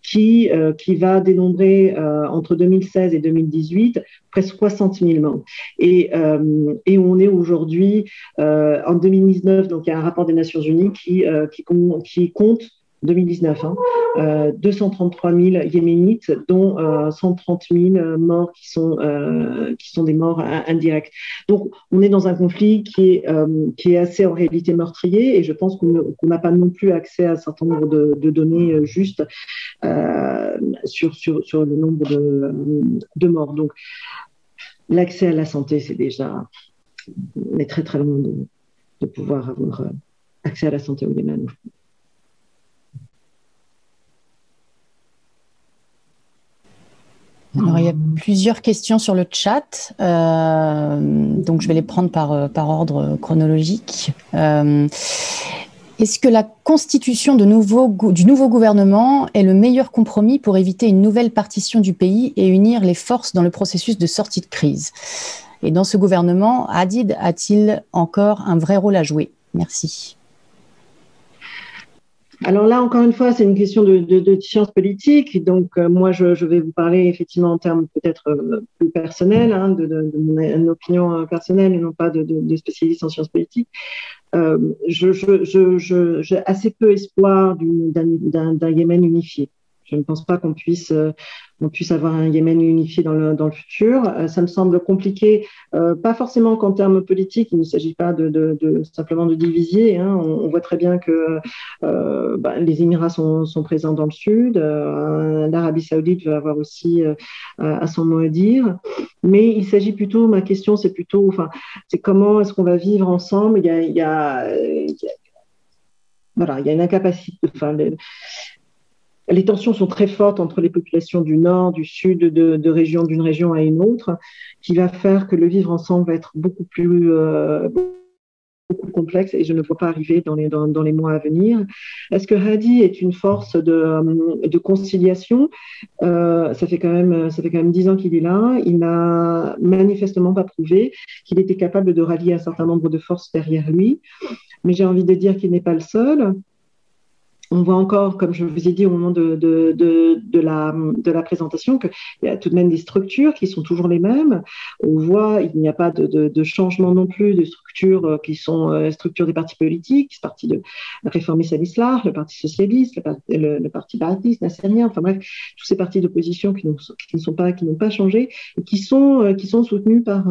qui, qui va dénombrer entre 2016 et 2018 presque 60 000 membres. Et, et on est aujourd'hui en 2019, donc il y a un rapport des Nations Unies qui, qui, qui compte 2019, hein, euh, 233 000 yéménites, dont euh, 130 000 morts qui sont, euh, qui sont des morts indirects. Donc, on est dans un conflit qui est, euh, qui est assez en réalité meurtrier et je pense qu'on n'a pas non plus accès à un certain nombre de, données euh, justes sur, sur, sur, le nombre de, de morts. Donc, l'accès à la santé, c'est déjà. On est très très loin de, de pouvoir avoir accès à la santé au Yémen. Alors, il y a plusieurs questions sur le chat, euh, donc je vais les prendre par, euh, par ordre chronologique. Euh, Est-ce que la constitution de nouveau, du nouveau gouvernement est le meilleur compromis pour éviter une nouvelle partition du pays et unir les forces dans le processus de sortie de crise? Et dans ce gouvernement, Hadid a-t-il encore un vrai rôle à jouer? Merci. Alors là, encore une fois, c'est une question de, de, de science politique. Donc, euh, moi, je, je, vais vous parler effectivement en termes peut-être euh, plus personnels, hein, de, de, mon opinion euh, personnelle et non pas de, spécialiste en sciences politiques. Euh, J'ai assez peu espoir d'un Yémen unifié. Je ne pense pas qu'on puisse, euh, puisse avoir un Yémen unifié dans le, futur. Euh, ça me semble compliqué, euh, pas forcément qu'en termes politiques, il ne s'agit pas simplement de diviser. Hein. On, voit très bien que bah, les Émirats sont, présents dans le sud, l'Arabie saoudite va avoir aussi à son mot à dire. Mais il s'agit plutôt, ma question, c'est plutôt, enfin, c'est comment est-ce qu'on va vivre ensemble? Il y a, une incapacité. Tensions sont très fortes entre les populations du nord, du sud, de, de d'une région à une autre, qui va faire que le vivre ensemble va être beaucoup plus euh, complexe et je ne vois pas arriver dans les, les mois à venir. Est-ce que Hadi est une force de, conciliation? Euh, Ça fait ça fait quand même dix ans qu'il est là. Il n'a manifestement pas prouvé qu'il était capable de rallier un certain nombre de forces derrière lui. Mais j'ai envie de dire qu'il n'est pas le seul on voit encore, comme je vous ai dit au moment de, la, présentation, qu'il y a tout de même des structures qui sont toujours les mêmes. On voit, il n'y a pas de, changement non plus de structures euh, qui sont euh, structures des partis politiques, le parti de réformiste al-Islam, le parti socialiste, le, parti, le, le parti enfin bref, tous ces partis d'opposition qui, pas, n'ont pas changé et qui sont, euh, qui sont soutenus par,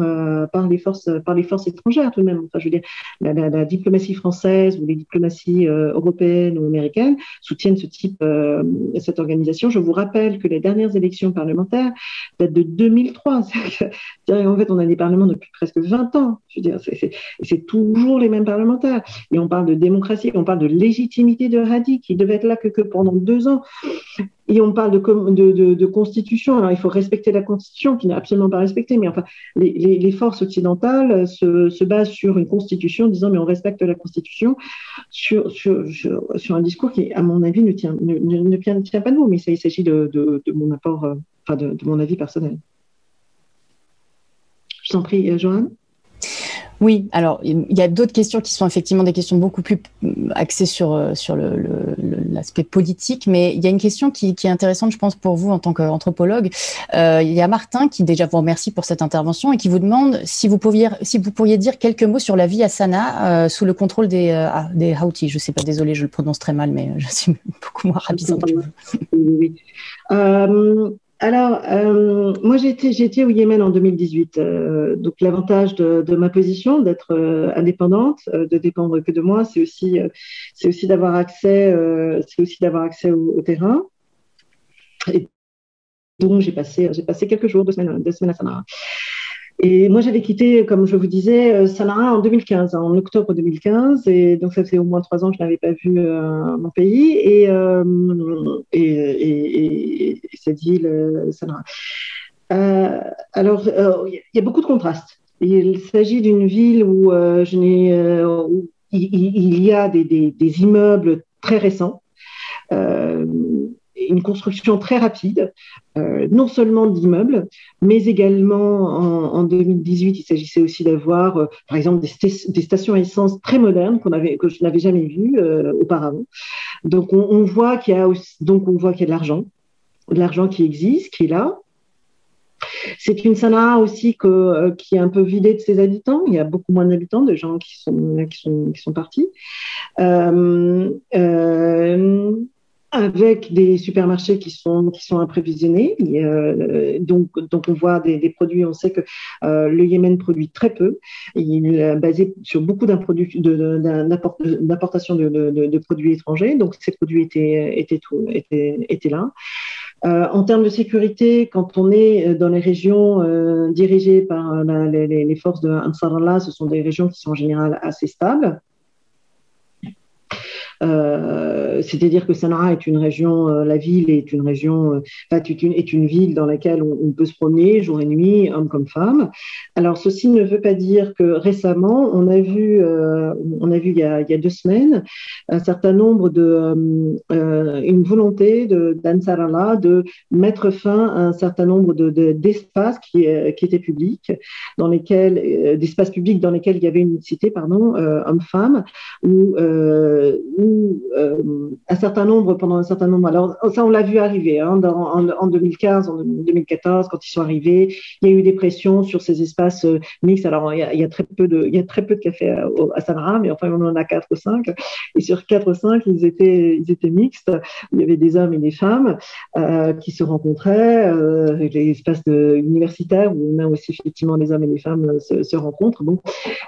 par, les forces, par les forces étrangères tout de même. Enfin, je veux dire, la, la diplomatie française ou les diplomaties européennes ou américaines soutiennent ce type, euh, cette organisation. Je vous rappelle que les dernières élections parlementaires datent de 2003. en fait, on a des parlements depuis presque 20 ans. C'est toujours les mêmes parlementaires. Et on parle de démocratie, on parle de légitimité de Hadi, qui devait être là que pendant deux ans. Et on parle de, de, de, de, constitution. Alors, il faut respecter la constitution, qui n'est absolument pas respectée. Mais enfin, les, forces occidentales se, se, basent sur une constitution, disant mais on respecte la constitution, sur, sur, un discours qui, à mon avis, ne tient, ne, ne, tient, pas nous. Mais ça, il s'agit de, de, mon apport, euh, enfin, de, mon avis personnel. Je t'en prie, euh, Joanne. Oui, alors il y a d'autres questions qui sont effectivement des questions beaucoup plus axées sur, euh, sur le, politique, mais il y a une question qui, est intéressante, je pense, pour vous en tant qu'anthropologue. Euh, il y a Martin qui déjà vous remercie pour cette intervention et qui vous demande si vous, pouviez, si vous pourriez dire quelques mots sur la vie à Sanaa euh, sous le contrôle des, euh, ah, des Houthis. Je ne sais pas, désolé, je le prononce très mal, mais je suis beaucoup moins rapide. Oui. Alors, euh, moi, été, au Yémen en 2018. Euh, donc, l'avantage de, ma position, d'être euh, indépendante, de dépendre que de moi, c'est aussi, d'avoir accès, d'avoir accès au, terrain. Et donc, j'ai passé, j'ai passé quelques jours, deux semaines, deux semaines à Sanaa. Et moi, j'avais quitté, comme je vous disais, euh, Sanaa en 2015, en octobre 2015. Et donc, ça fait au moins trois ans que je n'avais pas vu euh, mon pays et, euh, et, et, et, cette ville. Euh, alors, il y a beaucoup de contrastes. Il s'agit d'une ville où, il, y a des, immeubles très récents une construction très rapide, non seulement d'immeubles, mais également en, 2018, il s'agissait aussi d'avoir, par exemple, des, stations à essence très modernes qu'on avait, que je n'avais jamais vues auparavant. Donc on, voit qu'il y a donc on voit qu'il y a de l'argent, de l'argent qui existe, qui est là. C'est une Sanaa aussi que, euh, qui est un peu vidée de ses habitants. Il y a beaucoup moins d'habitants, de gens qui sont, qui sont, qui sont partis. Euh, euh, avec des supermarchés qui sont, imprévisionnés. donc, donc, on voit des, produits, on sait que le Yémen produit très peu. Il est basé sur beaucoup d'importation de, produits étrangers. Donc, ces produits étaient, là. Euh, en termes de sécurité, quand on est euh, dans les régions euh, dirigées par les, forces de Ansarallah, ce sont des régions qui sont en général assez stables. Euh, c'est-à-dire que Sanaa est une région, euh, la ville est une région, euh, est une, ville dans laquelle on, peut se promener jour et nuit, homme comme femme. Alors ceci ne veut pas dire que récemment, on a vu, on a vu il y a, deux semaines un certain nombre de, une volonté d'Ansarallah de, mettre fin à un certain nombre d'espaces de, qui, étaient publics, dans lesquels d'espaces publics dans lesquels il y avait une cité, pardon, homme-femme, où, où euh, un certain nombre, pendant un certain nombre, alors ça on l'a vu arriver hein, en, 2015, en 2014, quand ils sont arrivés, il y a eu des pressions sur ces espaces euh, mixtes. Alors il y, a, très peu de, il y a très peu de cafés à, à mais enfin on en a quatre ou cinq, et sur quatre ou cinq, ils étaient, ils étaient mixtes. Il y avait des hommes et des femmes euh, qui se rencontraient, euh, les espaces universitaires où a aussi effectivement les hommes et les femmes se, rencontrent. Bon,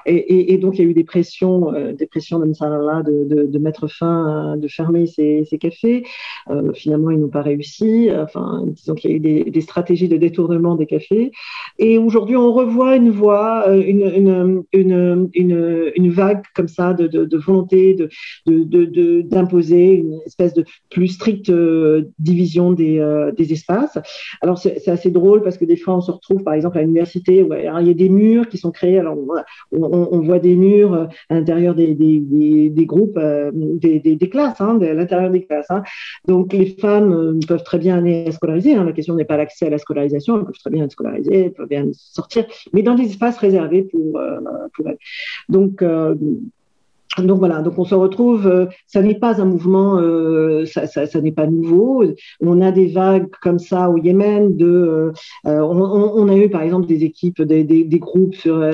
et, donc il y a eu des pressions, des pressions de, de, de mettre fin de fermer ces, cafés. Euh, finalement, ils n'ont pas réussi. Enfin, disons qu'il y a eu des, stratégies de détournement des cafés. Et aujourd'hui, on revoit une voie, euh, une, une, une, une, vague comme ça de, de, volonté de, d'imposer une espèce de plus stricte euh, division des, des espaces. Alors, c'est, assez drôle parce que des fois, on se retrouve, par exemple, à l'université où il y a des murs qui sont créés. Alors, on, on, voit des murs à l'intérieur des, des, des, groupes, des, classes, hein, de l'intérieur des classes. Hein. Donc les femmes euh, peuvent très bien aller scolariser. Hein. La question n'est pas l'accès à la scolarisation. Elles peuvent très bien être scolarisées, elles peuvent bien sortir, mais dans des espaces réservés pour, euh, pour elles. Donc euh, donc voilà, donc on se retrouve, euh, ça n'est pas un mouvement, euh, ça, ça, ça n'est pas nouveau. On a des vagues comme ça au Yémen. De, euh, on, on, a eu par exemple des équipes, des, des, des groupes sur euh,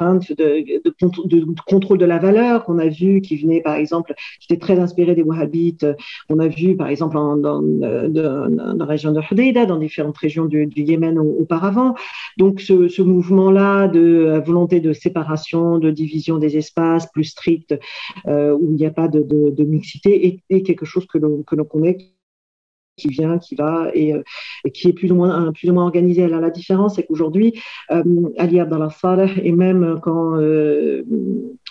hein, de, de, de, contrôle de la valeur qu'on a vu, qui venaient par exemple, qui étaient très inspirés des Wahhabites. On a vu par exemple en, dans, dans, la région de Hudaida, dans différentes régions du, du Yémen auparavant. Donc ce, ce mouvement-là de volonté de séparation, de division des espaces plus strict euh, où il n'y a pas de, mixité, et, quelque chose que l'on connaît qui vient, qui va et, euh, qui est plus ou moins plus ou moins organisé. Alors la différence, c'est qu'aujourd'hui, euh, Ali Abdallah Saleh et même quand euh,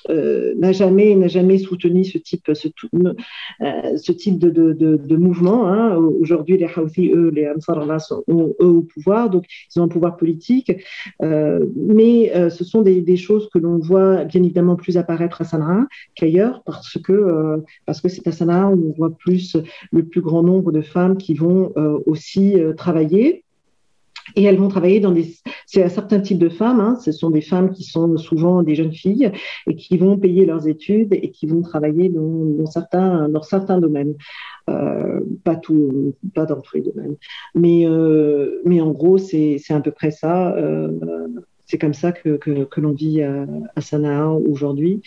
n'a jamais n'a jamais soutenu ce type ce, euh, ce type de, de, de, mouvement. Hein. Aujourd'hui, les Houthis, eux, les Ansar Allah sont eux au pouvoir, donc ils ont un pouvoir politique. Euh, mais ce sont des, des choses que l'on voit bien évidemment plus apparaître à Sanaa qu'ailleurs, parce que parce que c'est à Sanaa où on voit plus le plus grand nombre de femmes qui vont aussi travailler et elles vont travailler dans des. C'est un certain type de femmes. Hein. Ce sont des femmes qui sont souvent des jeunes filles et qui vont payer leurs études et qui vont travailler dans, certains dans certains domaines. Euh, pas tout, pas dans tous les domaines. Mais euh, mais en gros, c'est c'est à peu près ça. Euh, c'est comme ça que que, que l'on vit à, à Sanaa aujourd'hui.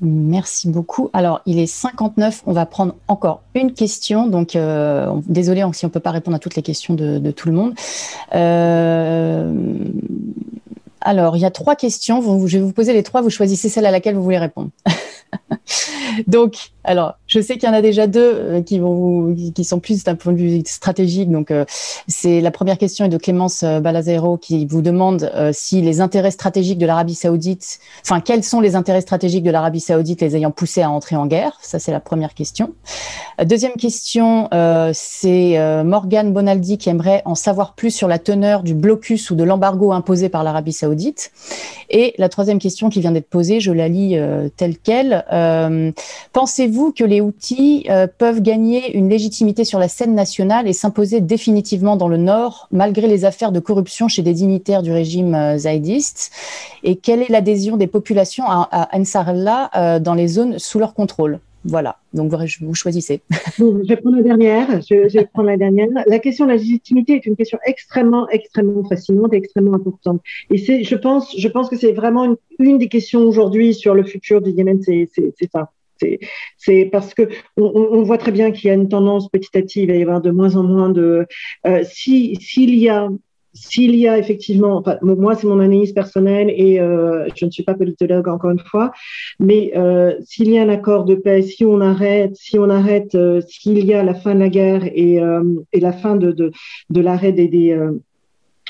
Merci beaucoup. Alors, il est 59. On va prendre encore une question. Donc, euh, désolé si on ne peut pas répondre à toutes les questions de, tout le monde. Euh, alors, il y a trois questions. je vais vous poser les trois. Vous choisissez celle à laquelle vous voulez répondre. Donc, alors, je sais qu'il y en a déjà deux euh, qui vont qui sont plus d'un point de vue stratégique. Donc, euh, c'est la première question est de Clémence euh, Balazero qui vous demande si les intérêts stratégiques de l'Arabie Saoudite, enfin, quels sont les intérêts stratégiques de l'Arabie Saoudite les ayant poussés à entrer en guerre? Ça, c'est la première question. Deuxième question, c'est Morgan Bonaldi qui aimerait en savoir plus sur la teneur du blocus ou de l'embargo imposé par l'Arabie Saoudite. Et la troisième question qui vient d'être posée, je la lis telle quelle. Pensez-vous pensez-vous que les Houthis peuvent gagner une légitimité sur la scène nationale et s'imposer définitivement dans le Nord, malgré les affaires de corruption chez des dignitaires du régime zaïdiste? Et quelle est l'adhésion des populations à, à Ansarallah dans les zones sous leur contrôle? Voilà, donc vous choisissez. je vais prendre la dernière. Je, vais prendre la dernière. La question de la légitimité est une question extrêmement, extrêmement fascinante et extrêmement importante. Et c'est, je pense, je pense que c'est vraiment une, des questions aujourd'hui sur le futur du Yémen, c'est ça. C'est parce que on, voit très bien qu'il y a une tendance petit à petit, il va y avoir de moins en moins de. Euh, si s'il y a s'il y a effectivement, enfin, moi c'est mon analyse personnelle et euh, je ne suis pas politologue encore une fois, mais euh, s'il y a un accord de paix, si on arrête, si on arrête, s'il y a la fin de la guerre et, et la fin de, de, de l'arrêt des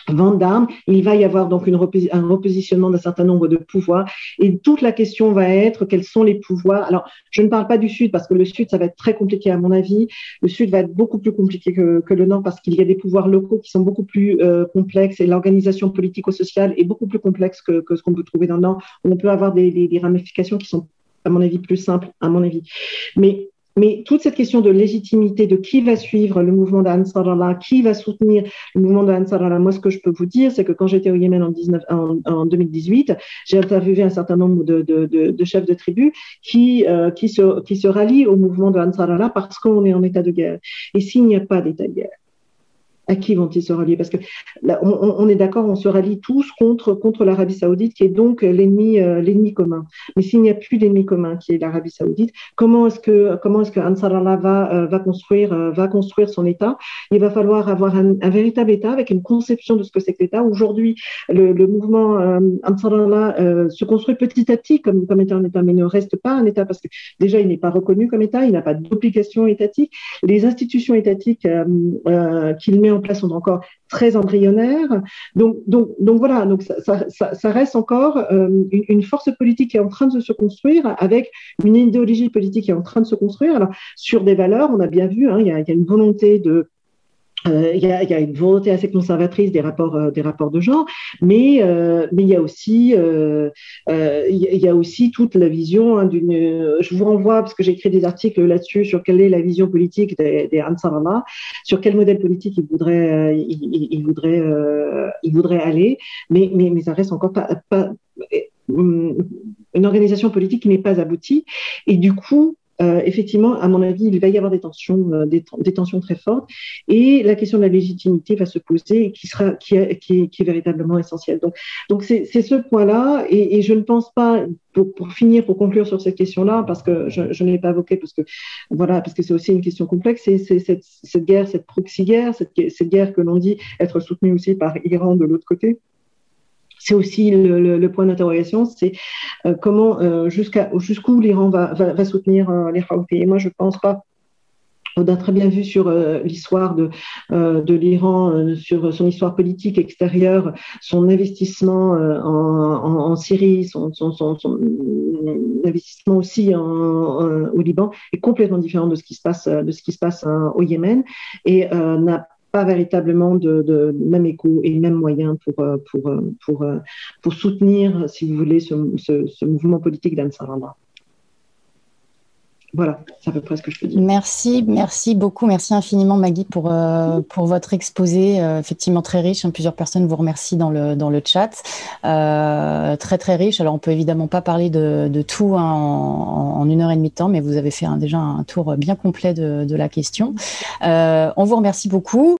vente d'armes, il va y avoir donc un repositionnement d'un certain nombre de pouvoirs. Et toute la question va être quels sont les pouvoirs? Alors, je ne parle pas du Sud parce que le Sud, ça va être très compliqué à mon avis. Le Sud va être beaucoup plus compliqué que, le Nord parce qu'il y a des pouvoirs locaux qui sont beaucoup plus euh, complexes et l'organisation politico-sociale est beaucoup plus complexe que, ce qu'on peut trouver dans le Nord. On peut avoir des ramifications qui sont à mon avis plus simples, à mon avis. Mais mais toute cette question de légitimité, de qui va suivre le mouvement d'Ansarallah, qui va soutenir le mouvement d'Ansarallah, moi, ce que je peux vous dire, c'est que quand j'étais au Yémen en, 19, en, 2018, j'ai interviewé un certain nombre de, chefs de tribus qui, euh, qui, se, qui se rallient au mouvement d'Ansarallah parce qu'on est en état de guerre. Et s'il n'y a pas d'état de guerre, à qui vont-ils se rallier Parce que on, est d'accord, on se rallie tous contre, contre l'Arabie saoudite, qui est donc l'ennemi euh, l'ennemi commun. Mais s'il n'y a plus d'ennemi commun, qui est l'Arabie saoudite, comment est-ce que comment est-ce que Ansarallah va euh, va construire euh, va construire son État? Il va falloir avoir un, véritable État avec une conception de ce que c'est que l'État. Aujourd'hui, le, mouvement Ansarallah se construit petit à petit comme comme étant un État, mais ne reste pas un État parce que déjà il n'est pas reconnu comme État, il n'a pas d'obligation étatique. Les institutions étatiques qu'il met en place sont encore très embryonnaires. Donc, donc, donc voilà, donc ça, ça, reste encore euh, une, force politique qui est en train de se construire avec une idéologie politique qui est en train de se construire. Alors, sur des valeurs, on a bien vu, hein, il, y a, une volonté de il y, a, une volonté assez conservatrice des rapports, euh, de genre, mais, euh, il y a aussi, euh, il toute la vision hein, d'une. Je vous renvoie parce que j'ai écrit des articles là-dessus sur quelle est la vision politique des, des Ansarallah, sur quel modèle politique ils voudraient aller, mais, ça reste encore pas, pas une organisation politique qui n'est pas aboutie, et du coup euh, effectivement, à mon avis, il va y avoir des tensions, euh, des, des, tensions très fortes, et la question de la légitimité va se poser, qui sera, qui, est, qui est, véritablement essentielle. Donc, donc c'est ce point-là, et, et, je ne pense pas, pour, pour, finir, pour conclure sur cette question-là, parce que je, je ne l'ai pas évoqué, parce que voilà, parce que c'est aussi une question complexe, c'est cette, cette guerre, cette proxy guerre, cette, cette guerre que l'on dit être soutenue aussi par Iran de l'autre côté c'est aussi le, point d'interrogation, c'est euh, comment euh, jusqu'à jusqu'où l'Iran va, va, soutenir euh, les Houthis. Et moi, je ne pense pas. On a très bien vu sur euh, l'histoire de, de l'Iran, sur son histoire politique extérieure, son investissement en, Syrie, son, investissement aussi en, au Liban est complètement différent de ce qui se passe, de ce qui se passe au Yémen et n'a pas véritablement de, même écho et même moyen pour, euh, pour, euh, pour, euh, pour soutenir, si vous voulez, ce, mouvement politique d'Ansarallah. Voilà, c'est à peu près ce que je peux dire. Merci, merci beaucoup. Merci infiniment, Maggie, pour, pour votre exposé, effectivement très riche. Hein, plusieurs personnes vous remercient dans le, dans le chat. Très, très riche. Alors, on peut évidemment pas parler de, de tout hein, en, une heure et demie de temps, mais vous avez fait déjà un tour bien complet de, de la question. on vous remercie beaucoup.